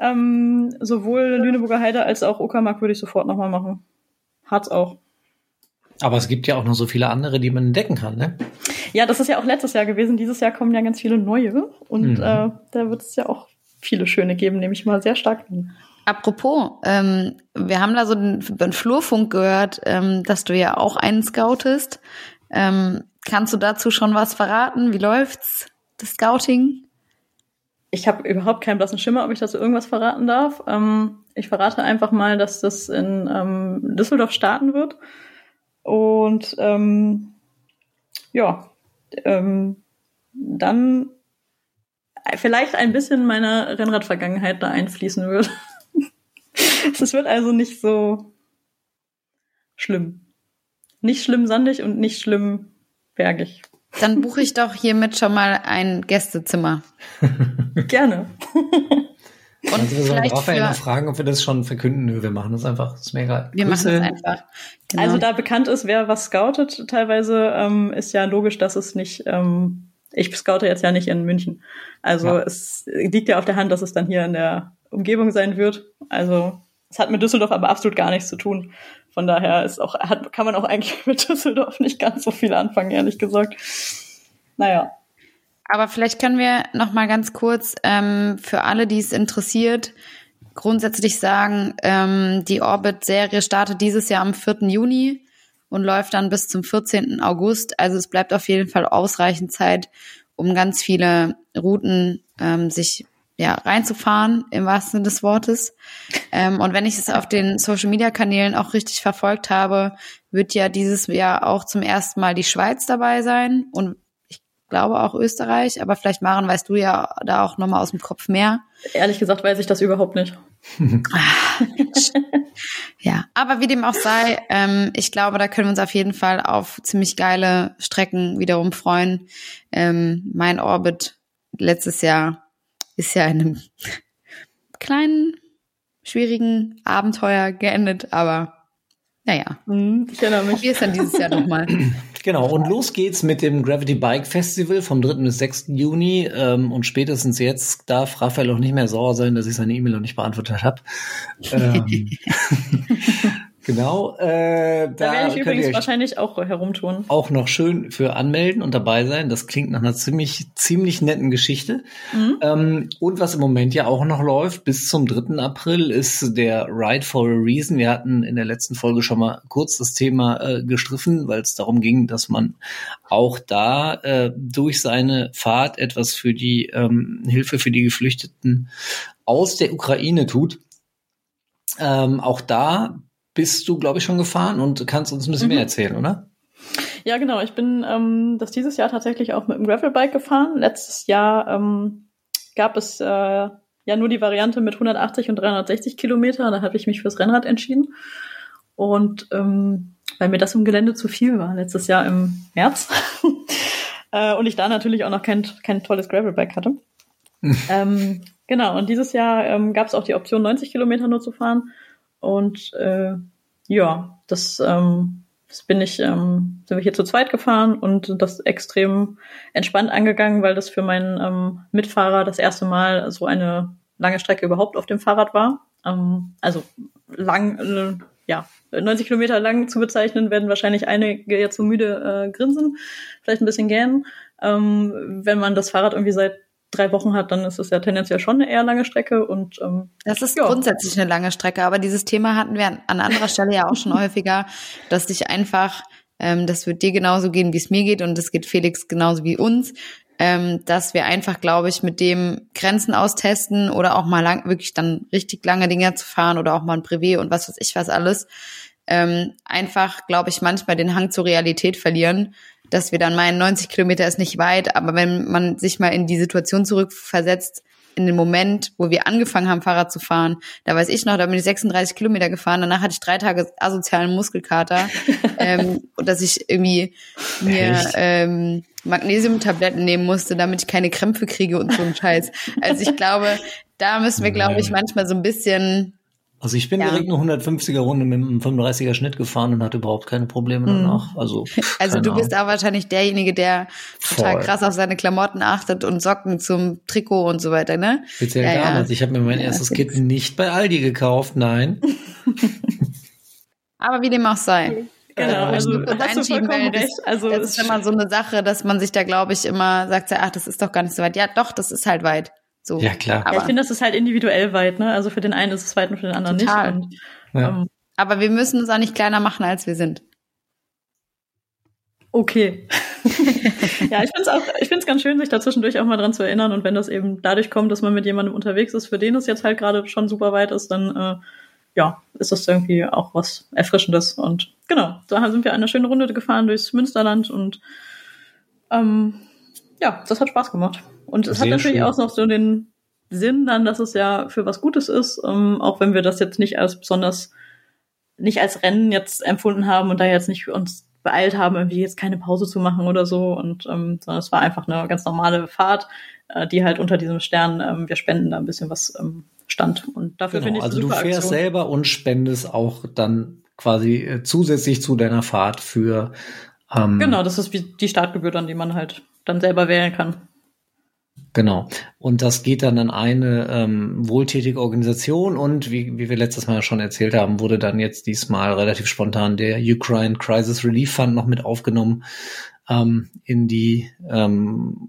Ähm, sowohl Lüneburger Heide als auch Uckermark würde ich sofort nochmal machen. Hat's auch. Aber es gibt ja auch noch so viele andere, die man entdecken kann, ne? Ja, das ist ja auch letztes Jahr gewesen. Dieses Jahr kommen ja ganz viele neue. Und mhm. äh, da wird es ja auch viele schöne geben, nehme ich mal sehr stark an. Apropos, ähm, wir haben da so einen, einen Flurfunk gehört, ähm, dass du ja auch einen scoutest. Ähm, kannst du dazu schon was verraten? Wie läuft's, das Scouting? Ich habe überhaupt keinen blassen Schimmer, ob ich dazu irgendwas verraten darf. Ähm, ich verrate einfach mal, dass das in ähm, Düsseldorf starten wird. Und ähm, ja, ähm, dann vielleicht ein bisschen meiner Rennradvergangenheit da einfließen wird. (laughs) Es wird also nicht so schlimm. Nicht schlimm sandig und nicht schlimm bergig. Dann buche ich doch hiermit schon mal ein Gästezimmer. (laughs) Gerne. Und also wir sollen Raphael noch fragen, ob wir das schon verkünden. Nö, wir machen das einfach. Das ist mir egal. Wir Grüße. machen das einfach. Genau. Also da bekannt ist, wer was scoutet, teilweise ähm, ist ja logisch, dass es nicht, ähm, ich scoute jetzt ja nicht in München. Also ja. es liegt ja auf der Hand, dass es dann hier in der Umgebung sein wird. Also es hat mit Düsseldorf aber absolut gar nichts zu tun. Von daher ist auch, hat, kann man auch eigentlich (laughs) mit Düsseldorf nicht ganz so viel anfangen, ehrlich gesagt. Naja. Aber vielleicht können wir noch mal ganz kurz ähm, für alle, die es interessiert, grundsätzlich sagen, ähm, die Orbit-Serie startet dieses Jahr am 4. Juni und läuft dann bis zum 14. August. Also es bleibt auf jeden Fall ausreichend Zeit, um ganz viele Routen ähm, sich ja, reinzufahren, im wahrsten Sinne des Wortes. Ähm, und wenn ich es auf den Social Media Kanälen auch richtig verfolgt habe, wird ja dieses Jahr auch zum ersten Mal die Schweiz dabei sein und ich glaube auch Österreich, aber vielleicht Maren, weißt du ja da auch nochmal aus dem Kopf mehr. Ehrlich gesagt weiß ich das überhaupt nicht. (laughs) ja, aber wie dem auch sei, ähm, ich glaube, da können wir uns auf jeden Fall auf ziemlich geile Strecken wiederum freuen. Ähm, mein Orbit letztes Jahr ist ja in einem (laughs) kleinen, schwierigen Abenteuer geendet, aber naja. Mhm, ich erinnere mich. Wie ist dann dieses Jahr nochmal? (clears throat) Genau, und los geht's mit dem Gravity Bike Festival vom 3. bis 6. Juni. Ähm, und spätestens jetzt darf Raphael auch nicht mehr sauer sein, dass ich seine E-Mail noch nicht beantwortet habe. (laughs) ähm, Genau. Äh, da, da werde ich übrigens wahrscheinlich auch herumtun. Auch noch schön für anmelden und dabei sein. Das klingt nach einer ziemlich, ziemlich netten Geschichte. Mhm. Ähm, und was im Moment ja auch noch läuft, bis zum 3. April ist der Ride for a Reason. Wir hatten in der letzten Folge schon mal kurz das Thema äh, gestriffen, weil es darum ging, dass man auch da äh, durch seine Fahrt etwas für die ähm, Hilfe für die Geflüchteten aus der Ukraine tut. Ähm, auch da bist du, glaube ich, schon gefahren und kannst uns ein bisschen mhm. mehr erzählen, oder? Ja, genau. Ich bin ähm, das dieses Jahr tatsächlich auch mit dem Gravelbike gefahren. Letztes Jahr ähm, gab es äh, ja nur die Variante mit 180 und 360 Kilometer. Da habe ich mich fürs Rennrad entschieden. Und ähm, weil mir das im Gelände zu viel war, letztes Jahr im März. (laughs) äh, und ich da natürlich auch noch kein, kein tolles Gravelbike hatte. (laughs) ähm, genau, und dieses Jahr ähm, gab es auch die Option, 90 Kilometer nur zu fahren. Und äh, ja, das, ähm, das bin ich, ähm, sind wir hier zu zweit gefahren und das extrem entspannt angegangen, weil das für meinen ähm, Mitfahrer das erste Mal so eine lange Strecke überhaupt auf dem Fahrrad war. Ähm, also lang, äh, ja, 90 Kilometer lang zu bezeichnen, werden wahrscheinlich einige jetzt so müde äh, grinsen, vielleicht ein bisschen gähnen. Ähm, wenn man das Fahrrad irgendwie seit drei Wochen hat, dann ist es ja tendenziell schon eine eher lange Strecke und ähm, das ist ja. grundsätzlich eine lange Strecke, aber dieses Thema hatten wir an, an anderer Stelle ja auch schon (laughs) häufiger, dass sich einfach, ähm, das wird dir genauso gehen, wie es mir geht und das geht Felix genauso wie uns, ähm, dass wir einfach, glaube ich, mit dem Grenzen austesten oder auch mal lang, wirklich dann richtig lange Dinge zu fahren oder auch mal ein Privé und was weiß ich was alles, ähm, einfach, glaube ich, manchmal den Hang zur Realität verlieren, dass wir dann meinen, 90 Kilometer ist nicht weit, aber wenn man sich mal in die Situation zurückversetzt, in den Moment, wo wir angefangen haben, Fahrrad zu fahren, da weiß ich noch, da bin ich 36 Kilometer gefahren, danach hatte ich drei Tage asozialen Muskelkater, (laughs) ähm, und dass ich irgendwie mir ähm, Magnesiumtabletten nehmen musste, damit ich keine Krämpfe kriege und so ein Scheiß. Also ich glaube, da müssen wir, glaube ich, manchmal so ein bisschen also ich bin ja. direkt eine 150er Runde mit einem 35er Schnitt gefahren und hatte überhaupt keine Probleme danach. Mhm. Also, (laughs) also du bist auch wahrscheinlich derjenige, der total Voll. krass auf seine Klamotten achtet und Socken zum Trikot und so weiter, ne? Speziell ja, damals. Ja. Ich habe mir mein erstes ja. Kit nicht bei Aldi gekauft, nein. (laughs) Aber wie dem auch sei. Genau, also hast du vollkommen recht. Also das ist immer so eine Sache, dass man sich da, glaube ich, immer sagt, ach, das ist doch gar nicht so weit. Ja, doch, das ist halt weit. So. Ja, klar. Aber ja, ich finde, das ist halt individuell weit, ne? Also für den einen ist es weit und für den anderen total. nicht. Und, ja. ähm, aber wir müssen uns auch nicht kleiner machen, als wir sind. Okay. (laughs) ja, ich finde es auch, ich finde es ganz schön, sich dazwischendurch auch mal dran zu erinnern. Und wenn das eben dadurch kommt, dass man mit jemandem unterwegs ist, für den es jetzt halt gerade schon super weit ist, dann äh, ja, ist das irgendwie auch was Erfrischendes. Und genau, da sind wir eine schöne Runde gefahren durchs Münsterland und ähm, ja, das hat Spaß gemacht. Und es hat natürlich schön. auch noch so den Sinn dann, dass es ja für was Gutes ist, ähm, auch wenn wir das jetzt nicht als besonders, nicht als Rennen jetzt empfunden haben und da jetzt nicht uns beeilt haben, irgendwie jetzt keine Pause zu machen oder so. Und ähm, sondern es war einfach eine ganz normale Fahrt, äh, die halt unter diesem Stern, ähm, wir spenden da ein bisschen was ähm, stand. Und dafür genau, finde ich Also du fährst Aktion. selber und spendest auch dann quasi äh, zusätzlich zu deiner Fahrt für ähm, Genau, das ist wie die Startgebühr dann, die man halt dann selber wählen kann. Genau. Und das geht dann an eine ähm, wohltätige Organisation und wie, wie wir letztes Mal schon erzählt haben, wurde dann jetzt diesmal relativ spontan der Ukraine Crisis Relief Fund noch mit aufgenommen ähm, in die ähm,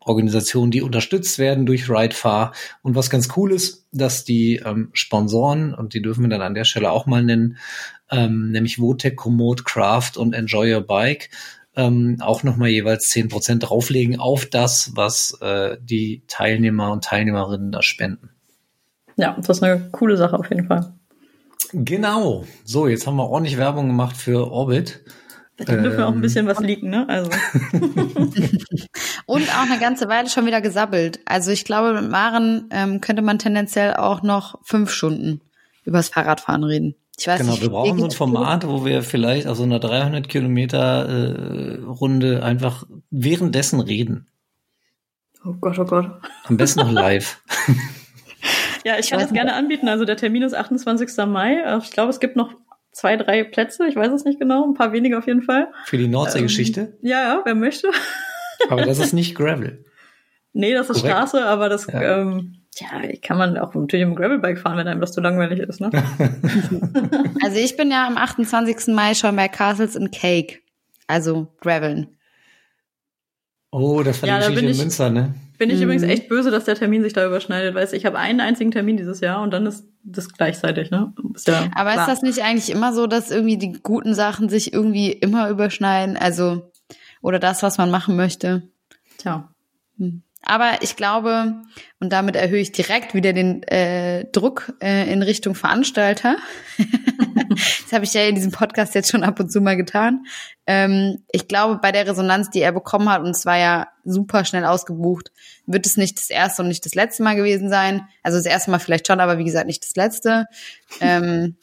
Organisationen, die unterstützt werden durch RideFar. Und was ganz cool ist, dass die ähm, Sponsoren, und die dürfen wir dann an der Stelle auch mal nennen, ähm, nämlich Votec, Komoot, Craft und Enjoy Your Bike, ähm, auch nochmal jeweils zehn Prozent drauflegen auf das, was äh, die Teilnehmer und Teilnehmerinnen da spenden. Ja, das ist eine coole Sache auf jeden Fall. Genau. So, jetzt haben wir ordentlich Werbung gemacht für Orbit. Da ähm, dürfen wir auch ein bisschen was liegen, ne? Also. (laughs) und auch eine ganze Weile schon wieder gesabbelt. Also ich glaube, mit Maren ähm, könnte man tendenziell auch noch fünf Stunden übers Fahrradfahren reden. Ich weiß genau, nicht, wir brauchen so ein Format, wo wir vielleicht auf so einer 300 Kilometer äh, Runde einfach währenddessen reden. Oh Gott, oh Gott. Am besten noch live. (laughs) ja, ich kann das gerne anbieten. Also der Termin ist 28. Mai. Äh, ich glaube, es gibt noch zwei, drei Plätze. Ich weiß es nicht genau. Ein paar wenige auf jeden Fall. Für die Nordseegeschichte? Ähm, ja, ja, wer möchte. aber das ist nicht (laughs) Gravel. Nee, das ist Korrekt. Straße, aber das ja. ähm, ja, kann man auch natürlich im Gravelbike fahren, wenn einem das zu langweilig ist, ne? (laughs) also ich bin ja am 28. Mai schon bei Castles and Cake. Also Graveln. Oh, das fand ja, ich in Münster, ne? Bin ich mhm. übrigens echt böse, dass der Termin sich da überschneidet, weil ich habe einen einzigen Termin dieses Jahr und dann ist das gleichzeitig, ne? Ist ja Aber klar. ist das nicht eigentlich immer so, dass irgendwie die guten Sachen sich irgendwie immer überschneiden? Also, oder das, was man machen möchte? Tja. Hm. Aber ich glaube, und damit erhöhe ich direkt wieder den äh, Druck äh, in Richtung Veranstalter. (laughs) das habe ich ja in diesem Podcast jetzt schon ab und zu mal getan. Ähm, ich glaube, bei der Resonanz, die er bekommen hat, und es war ja super schnell ausgebucht, wird es nicht das erste und nicht das letzte Mal gewesen sein. Also das erste Mal vielleicht schon, aber wie gesagt, nicht das letzte. Ähm,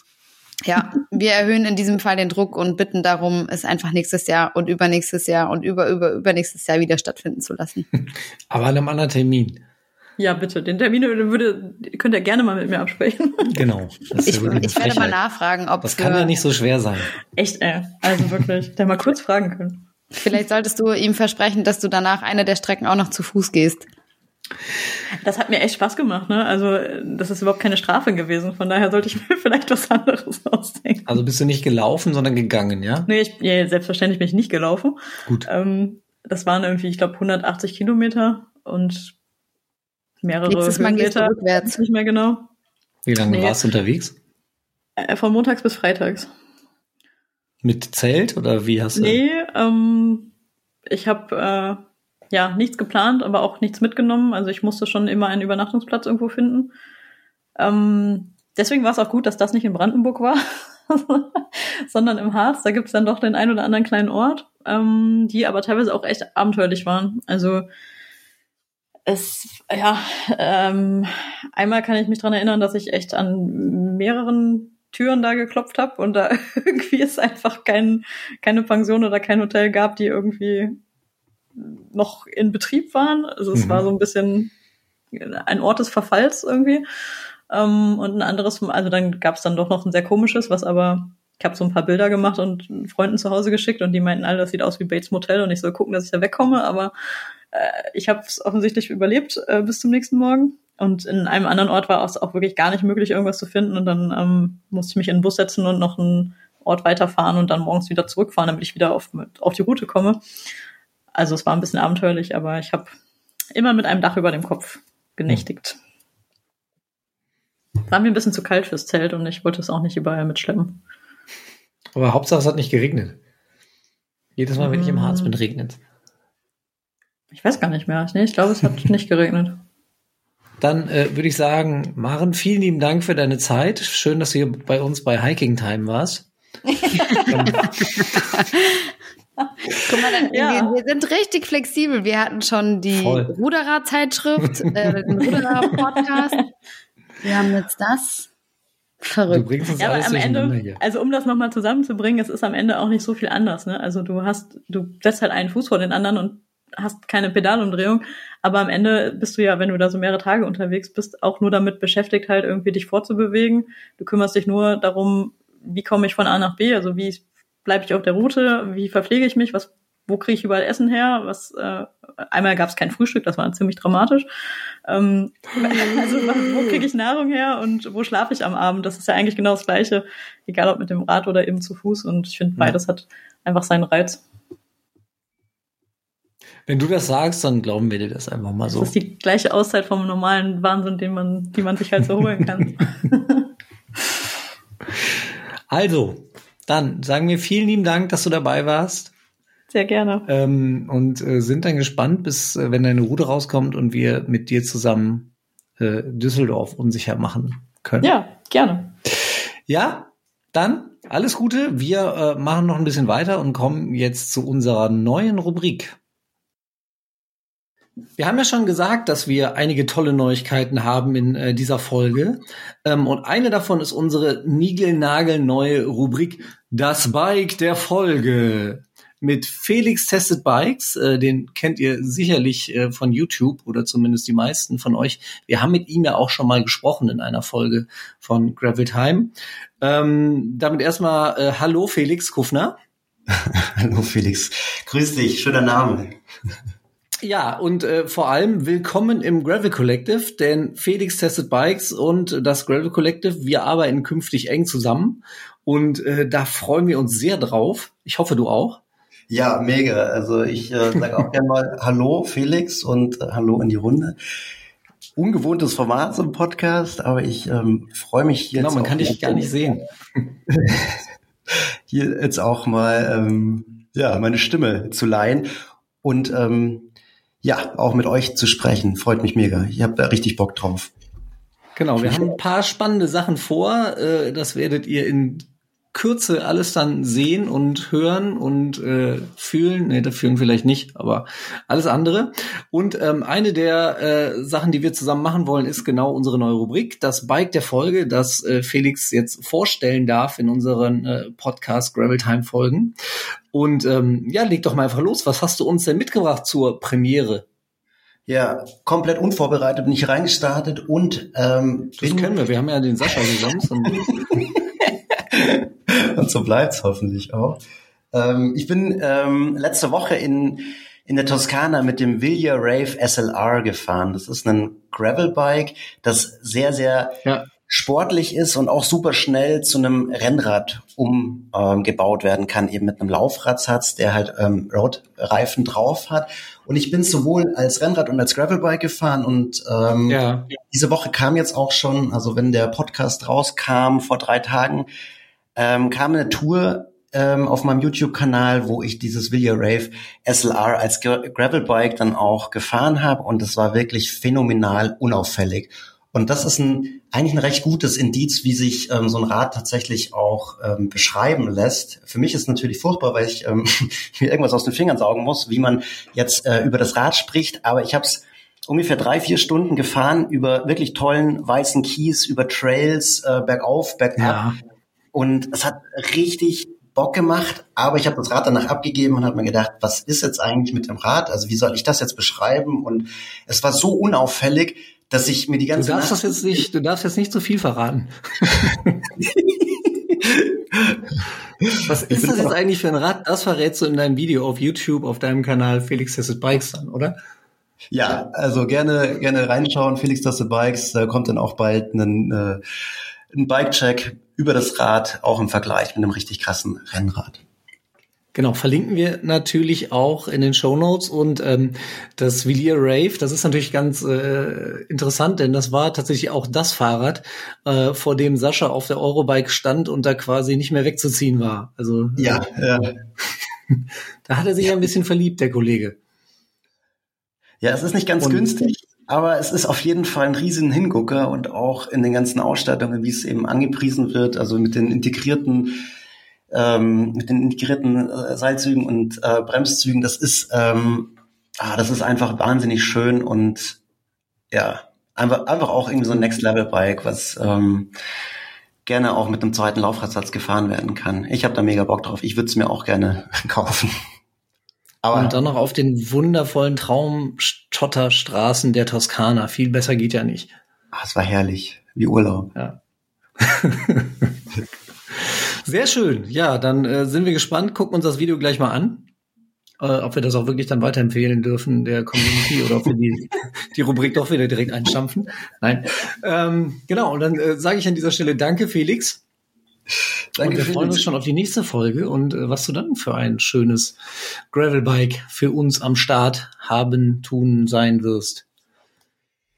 ja, wir erhöhen in diesem Fall den Druck und bitten darum, es einfach nächstes Jahr und übernächstes Jahr und über, über, übernächstes Jahr wieder stattfinden zu lassen. (laughs) Aber an einem anderen Termin. Ja, bitte. Den Termin würde, könnt ihr gerne mal mit mir absprechen. Genau. Ich, ich werde mal nachfragen, ob Das kann ja nicht so schwer sein. Echt, ey. Also wirklich. Der mal kurz fragen können. Vielleicht solltest du ihm versprechen, dass du danach eine der Strecken auch noch zu Fuß gehst. Das hat mir echt Spaß gemacht, ne? Also, das ist überhaupt keine Strafe gewesen. Von daher sollte ich (laughs) mir vielleicht was anderes ausdenken. Also bist du nicht gelaufen, sondern gegangen, ja? Nee, ich, ja, selbstverständlich bin ich nicht gelaufen. Gut. Ähm, das waren irgendwie, ich glaube, 180 Kilometer und mehrere Nächstes Mal Höhenmeter. rückwärts. Nicht mehr genau. Wie lange Nee. warst du unterwegs? Äh, von montags bis freitags. Mit Zelt oder wie hast du? Nee, ähm, ich habe äh, ja nichts geplant, aber auch nichts mitgenommen. Also ich musste schon immer einen Übernachtungsplatz irgendwo finden. Ähm, deswegen war es auch gut, dass das nicht in Brandenburg war, (laughs) sondern im Harz. Da gibt's dann doch den ein oder anderen kleinen Ort, ähm, die aber teilweise auch echt abenteuerlich waren. Also es, ja, ähm, einmal kann ich mich dran erinnern, dass ich echt an mehreren Türen da geklopft habe und da (laughs) irgendwie es einfach kein, keine Pension oder kein Hotel gab, die irgendwie noch in Betrieb waren. Also es Mhm. war so ein bisschen ein Ort des Verfalls irgendwie. Ähm, und ein anderes, also dann gab es dann doch noch ein sehr komisches, was aber, ich habe so ein paar Bilder gemacht und Freunden zu Hause geschickt und die meinten alle, das sieht aus wie Bates Motel und ich soll gucken, dass ich da wegkomme, aber äh, ich habe es offensichtlich überlebt äh, bis zum nächsten Morgen. Und in einem anderen Ort war es auch wirklich gar nicht möglich, irgendwas zu finden. Und dann ähm, musste ich mich in den Bus setzen und noch einen Ort weiterfahren und dann morgens wieder zurückfahren, damit ich wieder auf, auf die Route komme. Also es war ein bisschen abenteuerlich, aber ich habe immer mit einem Dach über dem Kopf genächtigt. War mir ein bisschen zu kalt fürs Zelt und ich wollte es auch nicht überall mitschleppen. Aber Hauptsache es hat nicht geregnet. Jedes Mal, wenn ich im Harz Mm. bin, regnet Ich weiß gar nicht mehr. Nee, ich glaube, es hat (laughs) nicht geregnet. Dann äh, würde ich sagen, Maren, vielen lieben Dank für deine Zeit. Schön, dass du hier bei uns bei Hiking Time warst. (laughs) (laughs) Guck mal, dann, Ja. wir, wir sind richtig flexibel. Wir hatten schon die. Ruderer-Zeitschrift, äh, den Ruderer-Podcast. Wir haben jetzt das. Du Verrückt. bringst uns Ja, aber am Ende, hier. also um das nochmal zusammenzubringen, es ist am Ende auch nicht so viel anders. Ne? Also du hast, du setzt halt einen Fuß vor den anderen und hast keine Pedalumdrehung, aber am Ende bist du ja, wenn du da so mehrere Tage unterwegs bist, auch nur damit beschäftigt, halt irgendwie dich fortzubewegen. Du kümmerst dich nur darum, wie komme ich von A nach B, also wie bleibe ich auf der Route, wie verpflege ich mich, was, wo kriege ich überall Essen her, was äh, einmal gab es kein Frühstück, das war ziemlich dramatisch. Ähm, (laughs) also wo kriege ich Nahrung her und wo schlafe ich am Abend? Das ist ja eigentlich genau das Gleiche, egal ob mit dem Rad oder eben zu Fuß. Und ich finde, beides hat einfach seinen Reiz. Wenn du das sagst, dann glauben wir dir das einfach mal so. Das ist die gleiche Auszeit vom normalen Wahnsinn, den man, die man sich halt so holen kann. (laughs) (laughs) Also, dann sagen wir vielen lieben Dank, dass du dabei warst. Sehr gerne. Ähm, und äh, sind dann gespannt, bis äh, wenn deine Route rauskommt und wir mit dir zusammen äh, Düsseldorf unsicher machen können. Ja, gerne. Ja, dann alles Gute. Wir äh, machen noch ein bisschen weiter und kommen jetzt zu unserer neuen Rubrik. Wir haben ja schon gesagt, dass wir einige tolle Neuigkeiten haben in äh, dieser Folge. Ähm, und eine davon ist unsere niegelnagelneue Rubrik Das Bike der Folge. Mit Felix Tested Bikes, äh, den kennt ihr sicherlich äh, von YouTube oder zumindest die meisten von euch. Wir haben mit ihm ja auch schon mal gesprochen in einer Folge von Gravel Time. Ähm, damit erstmal äh, Hallo Felix Kufner. (laughs) Hallo Felix. Grüß dich, schöner Name. (laughs) Ja, und äh, vor allem willkommen im Gravel Collective, denn Felix Tested Bikes und das Gravel Collective, wir arbeiten künftig eng zusammen und äh, da freuen wir uns sehr drauf. Ich hoffe, du auch. Ja, mega. Also ich äh, sage auch gerne mal (laughs) Hallo Felix und äh, Hallo in die Runde. Ungewohntes Format zum Podcast, aber ich ähm, freue mich jetzt. Genau, man kann dich gar nicht sehen. (laughs) Hier jetzt auch mal ähm, ja meine Stimme zu leihen und ähm, ja auch mit euch zu sprechen. Freut mich mega. Ich habe da richtig Bock drauf. Genau, wir haben ein paar spannende Sachen vor. Äh, das werdet ihr in Kürze alles dann sehen und hören und äh, fühlen. Nee, das fühlen vielleicht nicht, aber alles andere. Und ähm, eine der äh, Sachen, die wir zusammen machen wollen, ist genau unsere neue Rubrik, das Bike der Folge, das äh, Felix jetzt vorstellen darf in unseren äh, Podcast Gravel Time Folgen. Und ähm, ja, leg doch mal einfach los. Was hast du uns denn mitgebracht zur Premiere? Ja, komplett unvorbereitet bin ich reingestartet und ähm, Das kennen wir. Wir haben ja den Sascha sonst. (laughs) (laughs) Und so bleibt's hoffentlich auch. Ähm, ich bin ähm, letzte Woche in, in der Toskana mit dem Vilja Rave SLR gefahren. Das ist ein Gravelbike, das sehr, sehr ja. sportlich ist und auch super schnell zu einem Rennrad umgebaut ähm, werden kann, eben mit einem Laufradsatz, der halt ähm, Roadreifen drauf hat. Und ich bin sowohl als Rennrad und als Gravelbike gefahren und ähm, ja. diese Woche kam jetzt auch schon, also wenn der Podcast rauskam vor drei Tagen, ähm, kam eine Tour ähm, auf meinem YouTube-Kanal, wo ich dieses Villia Rave SLR als Gravelbike dann auch gefahren habe und es war wirklich phänomenal unauffällig. Und das ist ein, eigentlich ein recht gutes Indiz, wie sich ähm, so ein Rad tatsächlich auch ähm, beschreiben lässt. Für mich ist natürlich furchtbar, weil ich ähm, (laughs) mir irgendwas aus den Fingern saugen muss, wie man jetzt äh, über das Rad spricht. Aber ich habe es ungefähr drei, vier Stunden gefahren über wirklich tollen weißen Kies, über Trails, äh, bergauf, bergab. Ja. Und es hat richtig Bock gemacht, aber ich habe das Rad danach abgegeben und habe mir gedacht, was ist jetzt eigentlich mit dem Rad? Also wie soll ich das jetzt beschreiben? Und es war so unauffällig, dass ich mir die ganze Du darfst Nacht das jetzt nicht, du darfst jetzt nicht zu viel verraten. (laughs) Was ist das jetzt eigentlich für ein Rad? Das verrätst du in deinem Video auf YouTube, auf deinem Kanal Felix Tested Bikes dann, oder? Ja, also gerne, gerne reinschauen. Felix Tested Bikes, da kommt dann auch bald ein, äh, ein Bike-Check über das Rad, auch im Vergleich mit einem richtig krassen Rennrad. Genau, verlinken wir natürlich auch in den Show Notes und ähm, das Villiers Rave, das ist natürlich ganz äh, interessant, denn das war tatsächlich auch das Fahrrad, äh, vor dem Sascha auf der Eurobike stand und da quasi nicht mehr wegzuziehen war. Also ja, ja. (laughs) da hat er sich ein bisschen verliebt, der Kollege. Ja, es ist nicht ganz und, günstig, aber es ist auf jeden Fall ein riesen Hingucker und auch in den ganzen Ausstattungen, wie es eben angepriesen wird, also mit den integrierten ähm, mit den integrierten äh, Seilzügen und äh, Bremszügen, das ist, ähm, ah, das ist einfach wahnsinnig schön und ja, einfach, einfach auch irgendwie so ein Next-Level-Bike, was ähm, gerne auch mit einem zweiten Laufradsatz gefahren werden kann. Ich habe da mega Bock drauf. Ich würde es mir auch gerne (laughs) kaufen. Aber und dann noch auf den wundervollen Traumschotterstraßen der Toskana. Viel besser geht ja nicht. Ah, es war herrlich, wie Urlaub. Ja. (laughs) Sehr schön. Ja, dann äh, sind wir gespannt. Gucken uns das Video gleich mal an. Äh, ob wir das auch wirklich dann weiterempfehlen dürfen der Community oder ob wir die, (laughs) die Rubrik doch wieder direkt einstampfen. Nein. Ähm, genau, und dann äh, sage ich an dieser Stelle Danke, Felix. Danke, und wir freuen uns schon auf die nächste Folge und äh, was du dann für ein schönes Gravelbike für uns am Start haben, tun, sein wirst.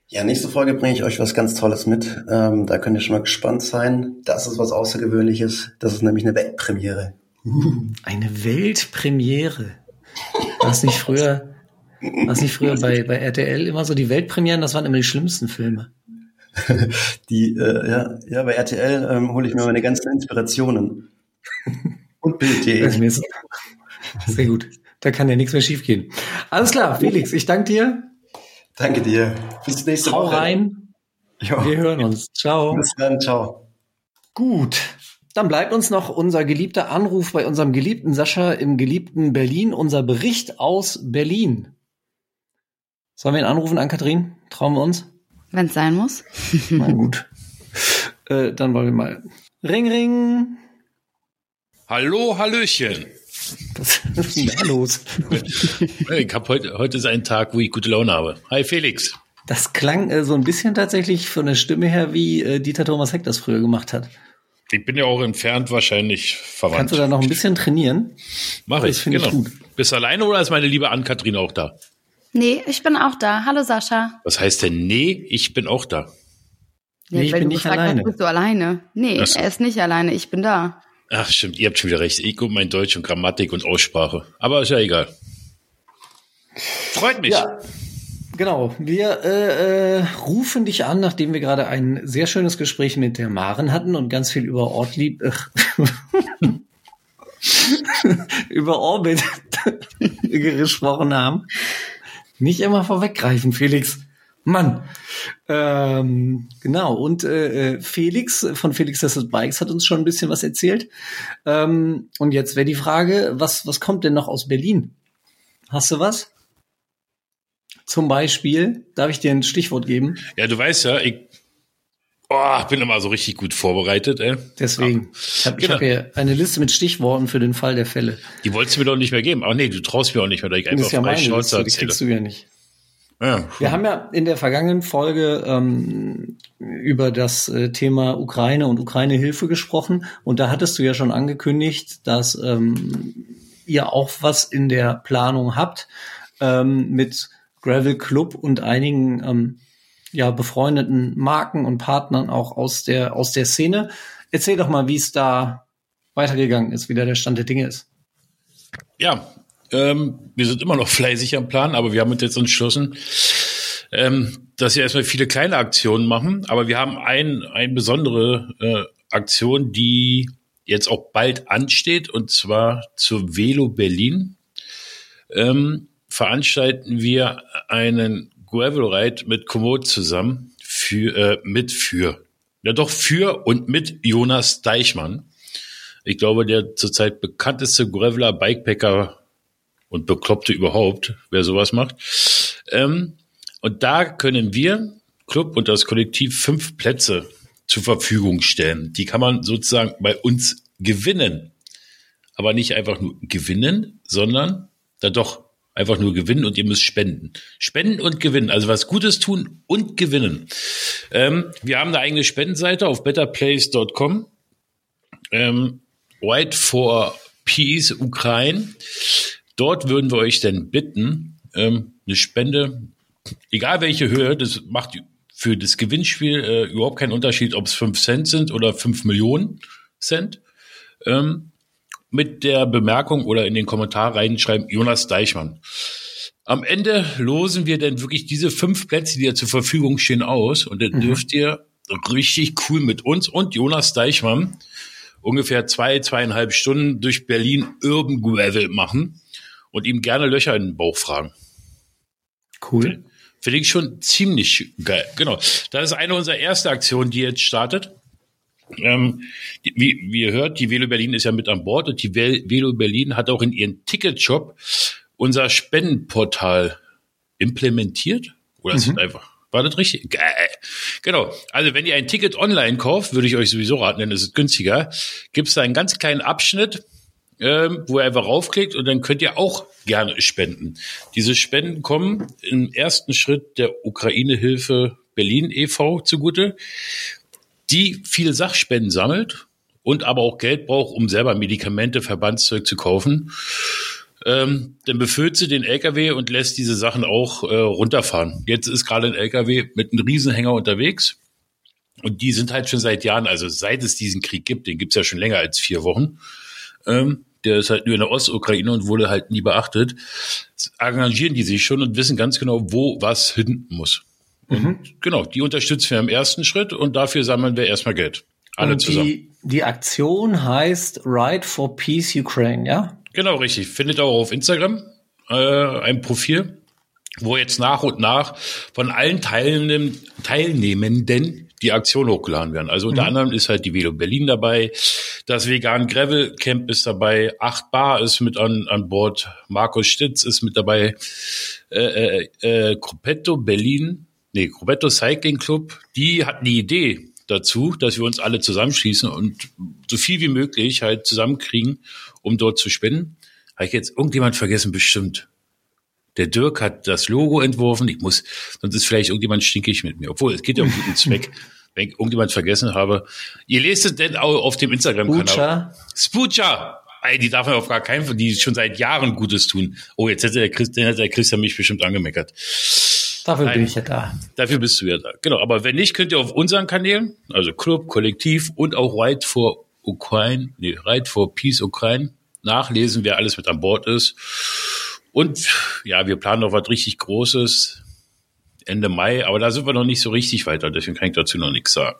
Ja, nächste Folge bringe ich euch was ganz Tolles mit. Ähm, da könnt ihr schon mal gespannt sein. Das ist was Außergewöhnliches. Das ist nämlich eine Weltpremiere. Eine Weltpremiere. War es nicht früher, war nicht früher bei, bei RTL immer so die Weltpremieren? Das waren immer die schlimmsten Filme. (laughs) die, äh, ja, ja, bei RTL ähm, hole ich mir meine ganzen Inspirationen. (laughs) Und Bild.de. Sehr gut. Da kann ja nichts mehr schiefgehen. Alles klar, Felix, ich danke dir. Danke dir. Bis nächste Hau Woche. Hau rein. Jo. Wir hören uns. Ciao. Bis dann. Ciao. Gut. Dann bleibt uns noch unser geliebter Anruf bei unserem geliebten Sascha im geliebten Berlin, unser Bericht aus Berlin. Sollen wir ihn anrufen an Kathrin? Trauen wir uns? Wenn es sein muss. (laughs) Na gut. Äh, dann wollen wir mal. Ring, ring. Hallo, Hallöchen. Was ist denn da los? ich hab heute, heute ist ein Tag, wo ich gute Laune habe. Hi Felix. Das klang äh, so ein bisschen tatsächlich von der Stimme her, wie äh, Dieter Thomas Heck das früher gemacht hat. Ich bin ja auch entfernt wahrscheinlich verwandt. Kannst du da noch ein bisschen trainieren? Mach ich, genau. Ich gut. Bist du alleine oder ist meine liebe Ann-Kathrin auch da? Nee, ich bin auch da. Hallo Sascha. Was heißt denn nee, ich bin auch da? Nee, ich bin nicht alleine. Bist du alleine? Nee, so. er ist nicht alleine, ich bin da. Ach, stimmt, ihr habt schon wieder recht. Ich gucke mein Deutsch und Grammatik und Aussprache. Aber ist ja egal. Freut mich. Ja, genau. Wir äh, äh, rufen dich an, nachdem wir gerade ein sehr schönes Gespräch mit der Maren hatten und ganz viel über Ortlieb, äh, (laughs) über Orbit (laughs) gesprochen haben. Nicht immer vorweggreifen, Felix. Mann. Ähm, genau, und äh, äh Felix von Felix Tested Bikes hat uns schon ein bisschen was erzählt. Ähm, und jetzt wäre die Frage, was, was kommt denn noch aus Berlin? Hast du was? Zum Beispiel, darf ich dir ein Stichwort geben? Ja, du weißt ja, ich oh, bin immer so richtig gut vorbereitet. Ey. Deswegen. Ich habe genau. hab hier eine Liste mit Stichworten für den Fall der Fälle. Die wolltest du mir doch nicht mehr geben. Ach nee, du traust mir auch nicht mehr, da ich einfach ja meine Liste, die kriegst du ja nicht. Ja. Wir haben ja in der vergangenen Folge ähm, über das äh, Thema Ukraine und Ukraine-Hilfe gesprochen und da hattest du ja schon angekündigt, dass ähm, ihr auch was in der Planung habt ähm, mit Gravel Club und einigen ähm, ja befreundeten Marken und Partnern auch aus der aus der Szene. Erzähl doch mal, wie es da weitergegangen ist, wie da der Stand der Dinge ist. Ja, ähm, wir sind immer noch fleißig am Plan, aber wir haben uns jetzt entschlossen, ähm, dass wir erstmal viele kleine Aktionen machen. Aber wir haben ein, eine besondere äh, Aktion, die jetzt auch bald ansteht, und zwar zur Velo Berlin. Ähm, veranstalten wir einen Gravel Ride mit Komoot zusammen für, äh, mit für, ja doch für und mit Jonas Deichmann. Ich glaube, der zurzeit bekannteste Graveler Bikepacker und Bekloppte überhaupt, wer sowas macht. Ähm, und da können wir, Club und das Kollektiv, fünf Plätze zur Verfügung stellen. Die kann man sozusagen bei uns gewinnen. Aber nicht einfach nur gewinnen, sondern da doch einfach nur gewinnen und ihr müsst spenden. Spenden und gewinnen, also was Gutes tun und gewinnen. Ähm, wir haben eine eigene Spendenseite auf betterplace.com. Ähm, White for Peace Ukraine. Dort würden wir euch dann bitten, ähm, eine Spende, egal welche Höhe, das macht für das Gewinnspiel äh, überhaupt keinen Unterschied, ob es fünf Cent sind oder fünf Millionen Cent. Ähm, mit der Bemerkung oder in den Kommentar reinschreiben, Jonas Deichmann. Am Ende losen wir dann wirklich diese fünf Plätze, die ja zur Verfügung stehen, aus. Und dann mhm. dürft ihr richtig cool mit uns und Jonas Deichmann ungefähr zwei, zweieinhalb Stunden durch Berlin Urban Gravel machen und ihm gerne Löcher in den Bauch fragen. Cool. Finde ich schon ziemlich geil. Genau. Das ist eine unserer ersten Aktionen, die jetzt startet. Ähm, die, wie, wie ihr hört, die Velo Berlin ist ja mit an Bord und die Velo Berlin hat auch in ihren Ticketshop unser Spendenportal implementiert. Oder mhm. ist das einfach? War das richtig? Geil. Genau. Also wenn ihr ein Ticket online kauft, würde ich euch sowieso raten, denn es ist günstiger, gibt es da einen ganz kleinen Abschnitt, ähm, wo ihr einfach raufklickt und dann könnt ihr auch gerne spenden. Diese Spenden kommen im ersten Schritt der Ukraine-Hilfe Berlin e.V. zugute, die viele Sachspenden sammelt und aber auch Geld braucht, um selber Medikamente, Verbandszeug zu kaufen. Ähm, dann befüllt sie den LKW und lässt diese Sachen auch äh, runterfahren. Jetzt ist gerade ein LKW mit einem Riesenhänger unterwegs. Und die sind halt schon seit Jahren, also seit es diesen Krieg gibt, den gibt's ja schon länger als vier Wochen, ähm, der ist halt nur in der Ostukraine und wurde halt nie beachtet, engagieren die sich schon und wissen ganz genau, wo was hin muss. Und mhm. genau, die unterstützen wir im ersten Schritt und dafür sammeln wir erstmal Geld. Alle und zusammen. Die, die Aktion heißt Ride for Peace Ukraine, ja? Genau, richtig. Findet auch auf Instagram äh, ein Profil, wo jetzt nach und nach von allen Teilnehm Teilnehmenden die Aktion hochgeladen werden. Also unter mhm. anderem ist halt die Velo Berlin dabei, das Vegan Gravel Camp ist dabei, Acht Bar ist mit an, an Bord, Markus Stitz ist mit dabei, äh, äh, äh, Gruppetto Berlin, nee, Gruppetto Cycling Club, die hatten die Idee dazu, dass wir uns alle zusammenschließen und so viel wie möglich halt zusammenkriegen, um dort zu spenden. Habe ich jetzt irgendjemand vergessen? Bestimmt. Der Dirk hat das Logo entworfen. Ich muss, sonst ist vielleicht irgendjemand stinkig mit mir. Obwohl, es geht ja um guten (laughs) Zweck. Wenn ich irgendjemand vergessen habe. Ihr lest es denn auch auf dem Instagram-Kanal. Spucha. Ey, die darf man auf gar keinen Fall, die schon seit Jahren Gutes tun. Oh, jetzt hätte der, Christian, hätte der Christian mich bestimmt angemeckert. Dafür Nein, bin ich ja da. Dafür bist du ja da. Genau. Aber wenn nicht, könnt ihr auf unseren Kanälen, also Club, Kollektiv und auch Ride for Ukraine, nee, Ride for Peace Ukraine, nachlesen, wer alles mit an Bord ist. Und ja, wir planen noch was richtig Großes Ende Mai, aber da sind wir noch nicht so richtig weiter, deswegen kann ich dazu noch nichts sagen.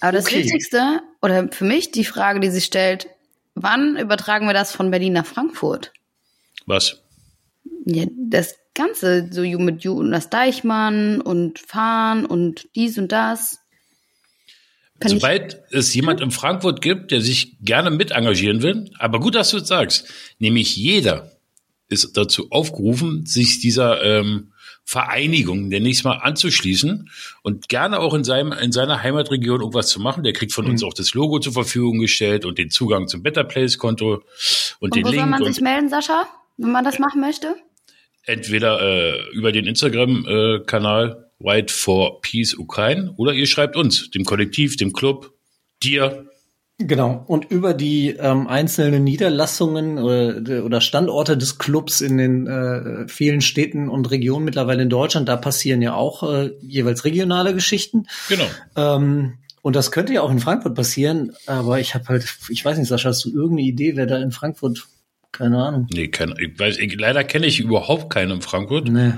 Aber das okay. Wichtigste, oder für mich die Frage, die sich stellt, wann übertragen wir das von Berlin nach Frankfurt? Was? Ja, das Ganze, so mit Jonas Deichmann und Fahren und dies und das. Kann Sobald es jemand in Frankfurt gibt, der sich gerne mit engagieren will, aber gut, dass du es sagst, nämlich jeder, ist dazu aufgerufen, sich dieser ähm, Vereinigung demnächst mal anzuschließen und gerne auch in seinem in seiner Heimatregion irgendwas zu machen. Der kriegt von mhm. uns auch das Logo zur Verfügung gestellt und den Zugang zum Better Place Konto und, und den wo Link. Soll man sich melden, Sascha, wenn man das machen möchte? Entweder äh, über den Instagram-Kanal White for Peace Ukraine oder ihr schreibt uns, dem Kollektiv, dem Club, dir. Genau. Und über die ähm, einzelnen Niederlassungen oder, oder Standorte des Clubs in den äh, vielen Städten und Regionen mittlerweile in Deutschland, da passieren ja auch äh, jeweils regionale Geschichten. Genau. Ähm, und das könnte ja auch in Frankfurt passieren, aber ich habe halt, ich weiß nicht, Sascha, hast du irgendeine Idee, wer da in Frankfurt, keine Ahnung. Nee, keine, ich weiß, ich, leider kenne ich überhaupt keinen in Frankfurt. Nee.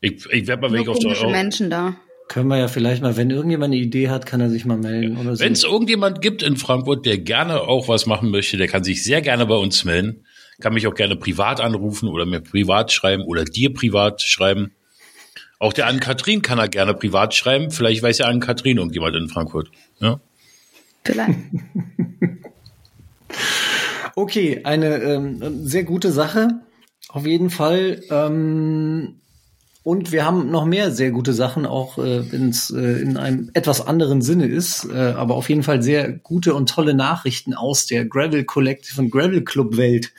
Ich, ich werde mal weg auf der Menschen da. Können wir ja vielleicht mal, wenn irgendjemand eine Idee hat, kann er sich mal melden oder so. Wenn es irgendjemand gibt in Frankfurt, der gerne auch was machen möchte, der kann sich sehr gerne bei uns melden. Kann mich auch gerne privat anrufen oder mir privat schreiben oder dir privat schreiben. Auch der Ann-Kathrin kann er gerne privat schreiben. Vielleicht weiß ja Ann-Kathrin irgendjemand in Frankfurt. Ja? Vielleicht. (laughs) Okay, eine ähm, sehr gute Sache. Auf jeden Fall. Ähm, und wir haben noch mehr sehr gute Sachen, auch äh, wenn es äh, in einem etwas anderen Sinne ist, äh, aber auf jeden Fall sehr gute und tolle Nachrichten aus der Gravel Collective und Gravel Club Welt.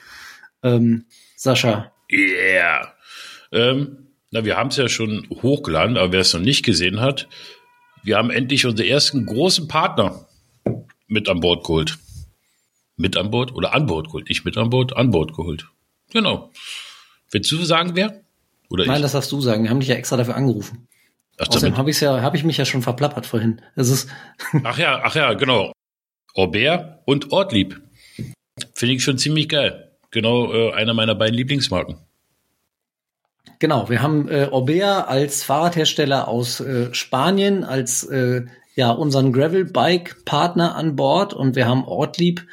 Ähm, Sascha. Yeah. Ähm, na, wir haben es ja schon hochgeladen, aber wer es noch nicht gesehen hat, wir haben endlich unsere ersten großen Partner mit an Bord geholt. Mit an Bord oder an Bord geholt? Nicht mit an Bord, an Bord geholt. Genau. Willst du sagen, wer? Oder Nein, ich? das darfst du sagen. Wir haben dich ja extra dafür angerufen. Ach, Außerdem habe ich ja, habe ich mich ja schon verplappert vorhin. Es ist (laughs) ach ja, ach ja, genau. Aubert und Ortlieb. Finde ich schon ziemlich geil. Genau, äh, einer meiner beiden Lieblingsmarken. Genau, wir haben äh, Orbea als Fahrradhersteller aus äh, Spanien, als äh, ja unseren Gravel-Bike-Partner an Bord und wir haben Ortlieb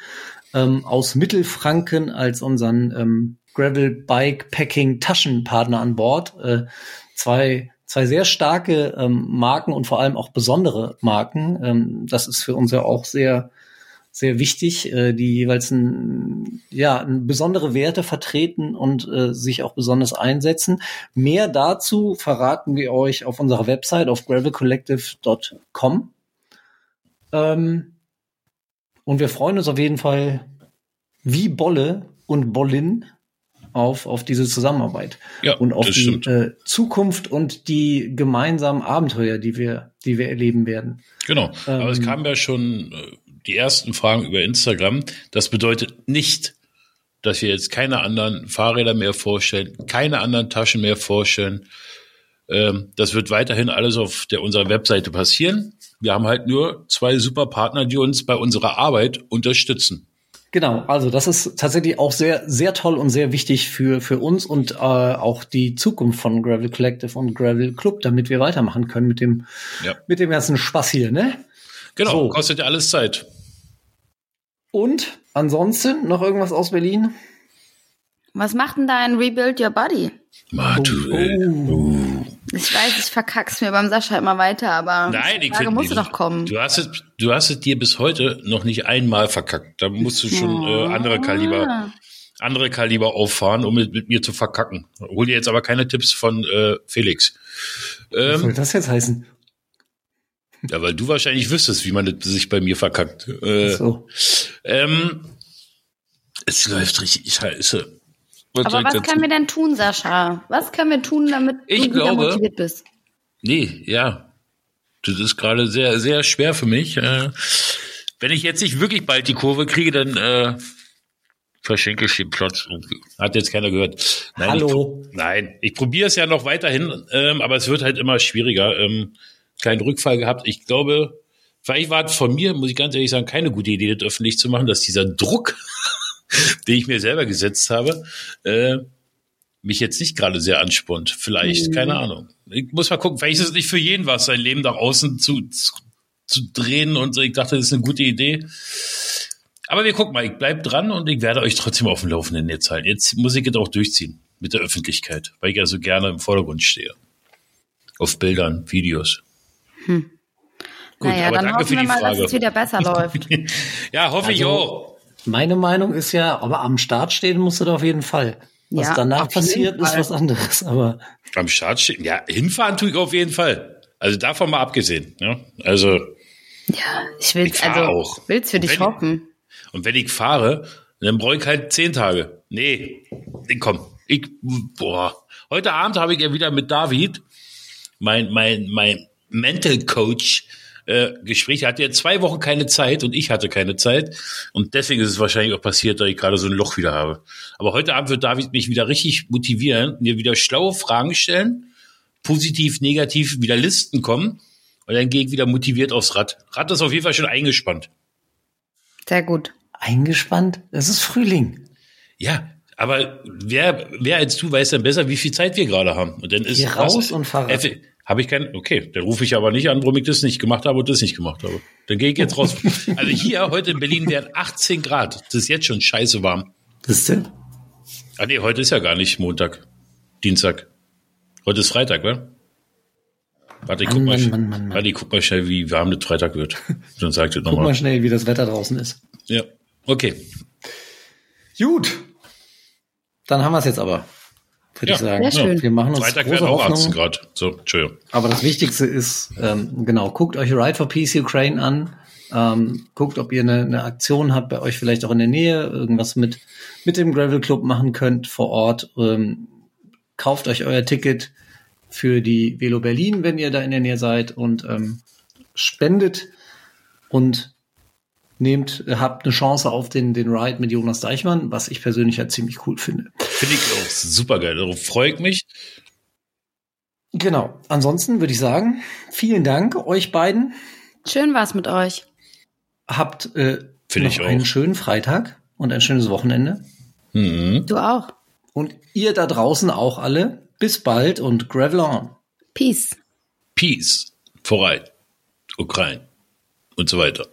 ähm, aus Mittelfranken als unseren ähm, Gravel-Bike-Packing-Taschenpartner an Bord. Äh, zwei, zwei sehr starke ähm, Marken und vor allem auch besondere Marken. Ähm, das ist für uns ja auch sehr sehr wichtig, äh, die jeweils ein, ja, ein besondere Werte vertreten und äh, sich auch besonders einsetzen. Mehr dazu verraten wir euch auf unserer Website auf gravelcollective.com. Ähm, und wir freuen uns auf jeden Fall wie Bolle und Bollin auf, auf diese Zusammenarbeit Ja, und auf die äh, Zukunft und die gemeinsamen Abenteuer, die wir, die wir erleben werden. Genau. Aber es Ähm, kamen ja schon äh, die ersten Fragen über Instagram. Das bedeutet nicht, dass wir jetzt keine anderen Fahrräder mehr vorstellen, keine anderen Taschen mehr vorstellen. Ähm, das wird weiterhin alles auf der unserer Webseite passieren. Wir haben halt nur zwei super Partner, die uns bei unserer Arbeit unterstützen. Genau, also das ist tatsächlich auch sehr, sehr toll und sehr wichtig für, für uns und äh, auch die Zukunft von Gravel Collective und Gravel Club, damit wir weitermachen können mit dem, Ja. mit dem ganzen Spaß hier, ne? Genau, So. kostet ja alles Zeit. Und ansonsten noch irgendwas aus Berlin? Was macht denn da ein Rebuild Your Body? Manuel. Oh. Ich weiß, ich verkack's mir beim Sascha immer weiter, aber Nein, die Frage musste doch kommen. Du hast, es, du hast es dir bis heute noch nicht einmal verkackt. Da musst du schon äh, andere Kaliber, andere Kaliber auffahren, um mit, mit mir zu verkacken. Hol dir jetzt aber keine Tipps von äh, Felix. Was soll Ähm, das jetzt heißen? Ja, weil du wahrscheinlich wüsstest, wie man das sich bei mir verkackt. Äh, So. ähm, es läuft richtig scheiße. Was Aber was können wir denn tun, Sascha? Was können wir tun, damit Ich du wieder glaube- motiviert bist? Nee, ja. Das ist gerade sehr, sehr schwer für mich. Äh, wenn ich jetzt nicht wirklich bald die Kurve kriege, dann äh, verschenke ich den Platz. irgendwie. Hat jetzt keiner gehört. Nein, Hallo. Ich, nein, ich probiere es ja noch weiterhin, ähm, aber es wird halt immer schwieriger. Ähm, kleinen Rückfall gehabt. Ich glaube, vielleicht war es von mir, muss ich ganz ehrlich sagen, keine gute Idee, das öffentlich zu machen, dass dieser Druck, (laughs) den ich mir selber gesetzt habe, äh, mich jetzt nicht gerade sehr anspornt. Vielleicht, keine Ahnung. Ich muss mal gucken, vielleicht ist es nicht für jeden was, sein Leben nach außen zu, zu, zu drehen und so. Ich dachte, das ist eine gute Idee. Aber wir gucken mal, ich bleib dran und ich werde euch trotzdem auf dem Laufenden jetzt halten. Jetzt muss ich es auch durchziehen mit der Öffentlichkeit, weil ich ja so gerne im Vordergrund stehe. Auf Bildern, Videos. Gut, naja, aber dann danke hoffen für wir die mal, Frage. dass es wieder besser (laughs) läuft. Ja, hoffe ich Also- auch. Meine Meinung ist ja, aber am Start stehen musst du da auf jeden Fall. Was Ja, danach passiert, ist was anderes. Aber Am Start stehen. Ja, hinfahren tue ich auf jeden Fall. Also davon mal abgesehen. Ja? Also, Ja, ich will's, Ich also, auch. will's für dich hoffen. und wenn ich fahre, dann brauche ich halt zehn Tage. Nee, komm, Ich, boah, heute Abend habe ich ja wieder mit David, mein, mein, mein Mental Coach, äh, Gespräch. Er hatte ja zwei Wochen keine Zeit und ich hatte keine Zeit. Und deswegen ist es wahrscheinlich auch passiert, dass ich gerade so ein Loch wieder habe. Aber heute Abend wird David mich wieder richtig motivieren, mir wieder schlaue Fragen stellen, positiv, negativ, wieder Listen kommen. Und dann gehe ich wieder motiviert aufs Rad. Rad ist auf jeden Fall schon eingespannt. Sehr gut. Eingespannt? Es ist Frühling. Ja, aber wer, wer als du weiß dann besser, wie viel Zeit wir gerade haben. Und dann ist Geh raus und Fahrrad. Habe ich keinen, okay, dann rufe ich aber nicht an, warum ich das nicht gemacht habe und das nicht gemacht habe. Dann gehe ich jetzt raus. (laughs) also hier, heute in Berlin wären 18 Grad. Das ist jetzt schon scheiße warm. Wisst ihr? Ah nee, heute ist ja gar nicht Montag. Dienstag. Heute ist Freitag, wa? Warte, ich guck, mal, Mann, Mann, Mann, warte, ich guck mal schnell, wie warm das Freitag wird. (laughs) Dann sagt ihr nochmal. Guck mal schnell, wie das Wetter draußen ist. Ja, okay. Gut. Dann haben wir es jetzt aber würde ja, ich sagen. Sehr schön. Wir machen uns Freitag werden auch 18 Grad. So, Entschuldigung. Aber das Wichtigste ist, ähm, genau, guckt euch Ride for Peace Ukraine an. Ähm, guckt, ob ihr eine, eine Aktion habt, bei euch vielleicht auch in der Nähe, irgendwas mit, mit dem Gravel Club machen könnt vor Ort. Ähm, kauft euch euer Ticket für die Velo Berlin, wenn ihr da in der Nähe seid und ähm, spendet und nehmt, habt eine Chance auf den, den Ride mit Jonas Deichmann, was ich persönlich ja ziemlich cool finde. Finde ich auch super geil. Darauf freue ich mich. Genau. Ansonsten würde ich sagen, vielen Dank euch beiden. Schön war's mit euch. Habt äh, noch einen schönen Freitag und ein schönes Wochenende. Mhm. Du auch. Und ihr da draußen auch alle. Bis bald und Gravel on. Peace. Peace. Vorbei. Ukraine. Und so weiter.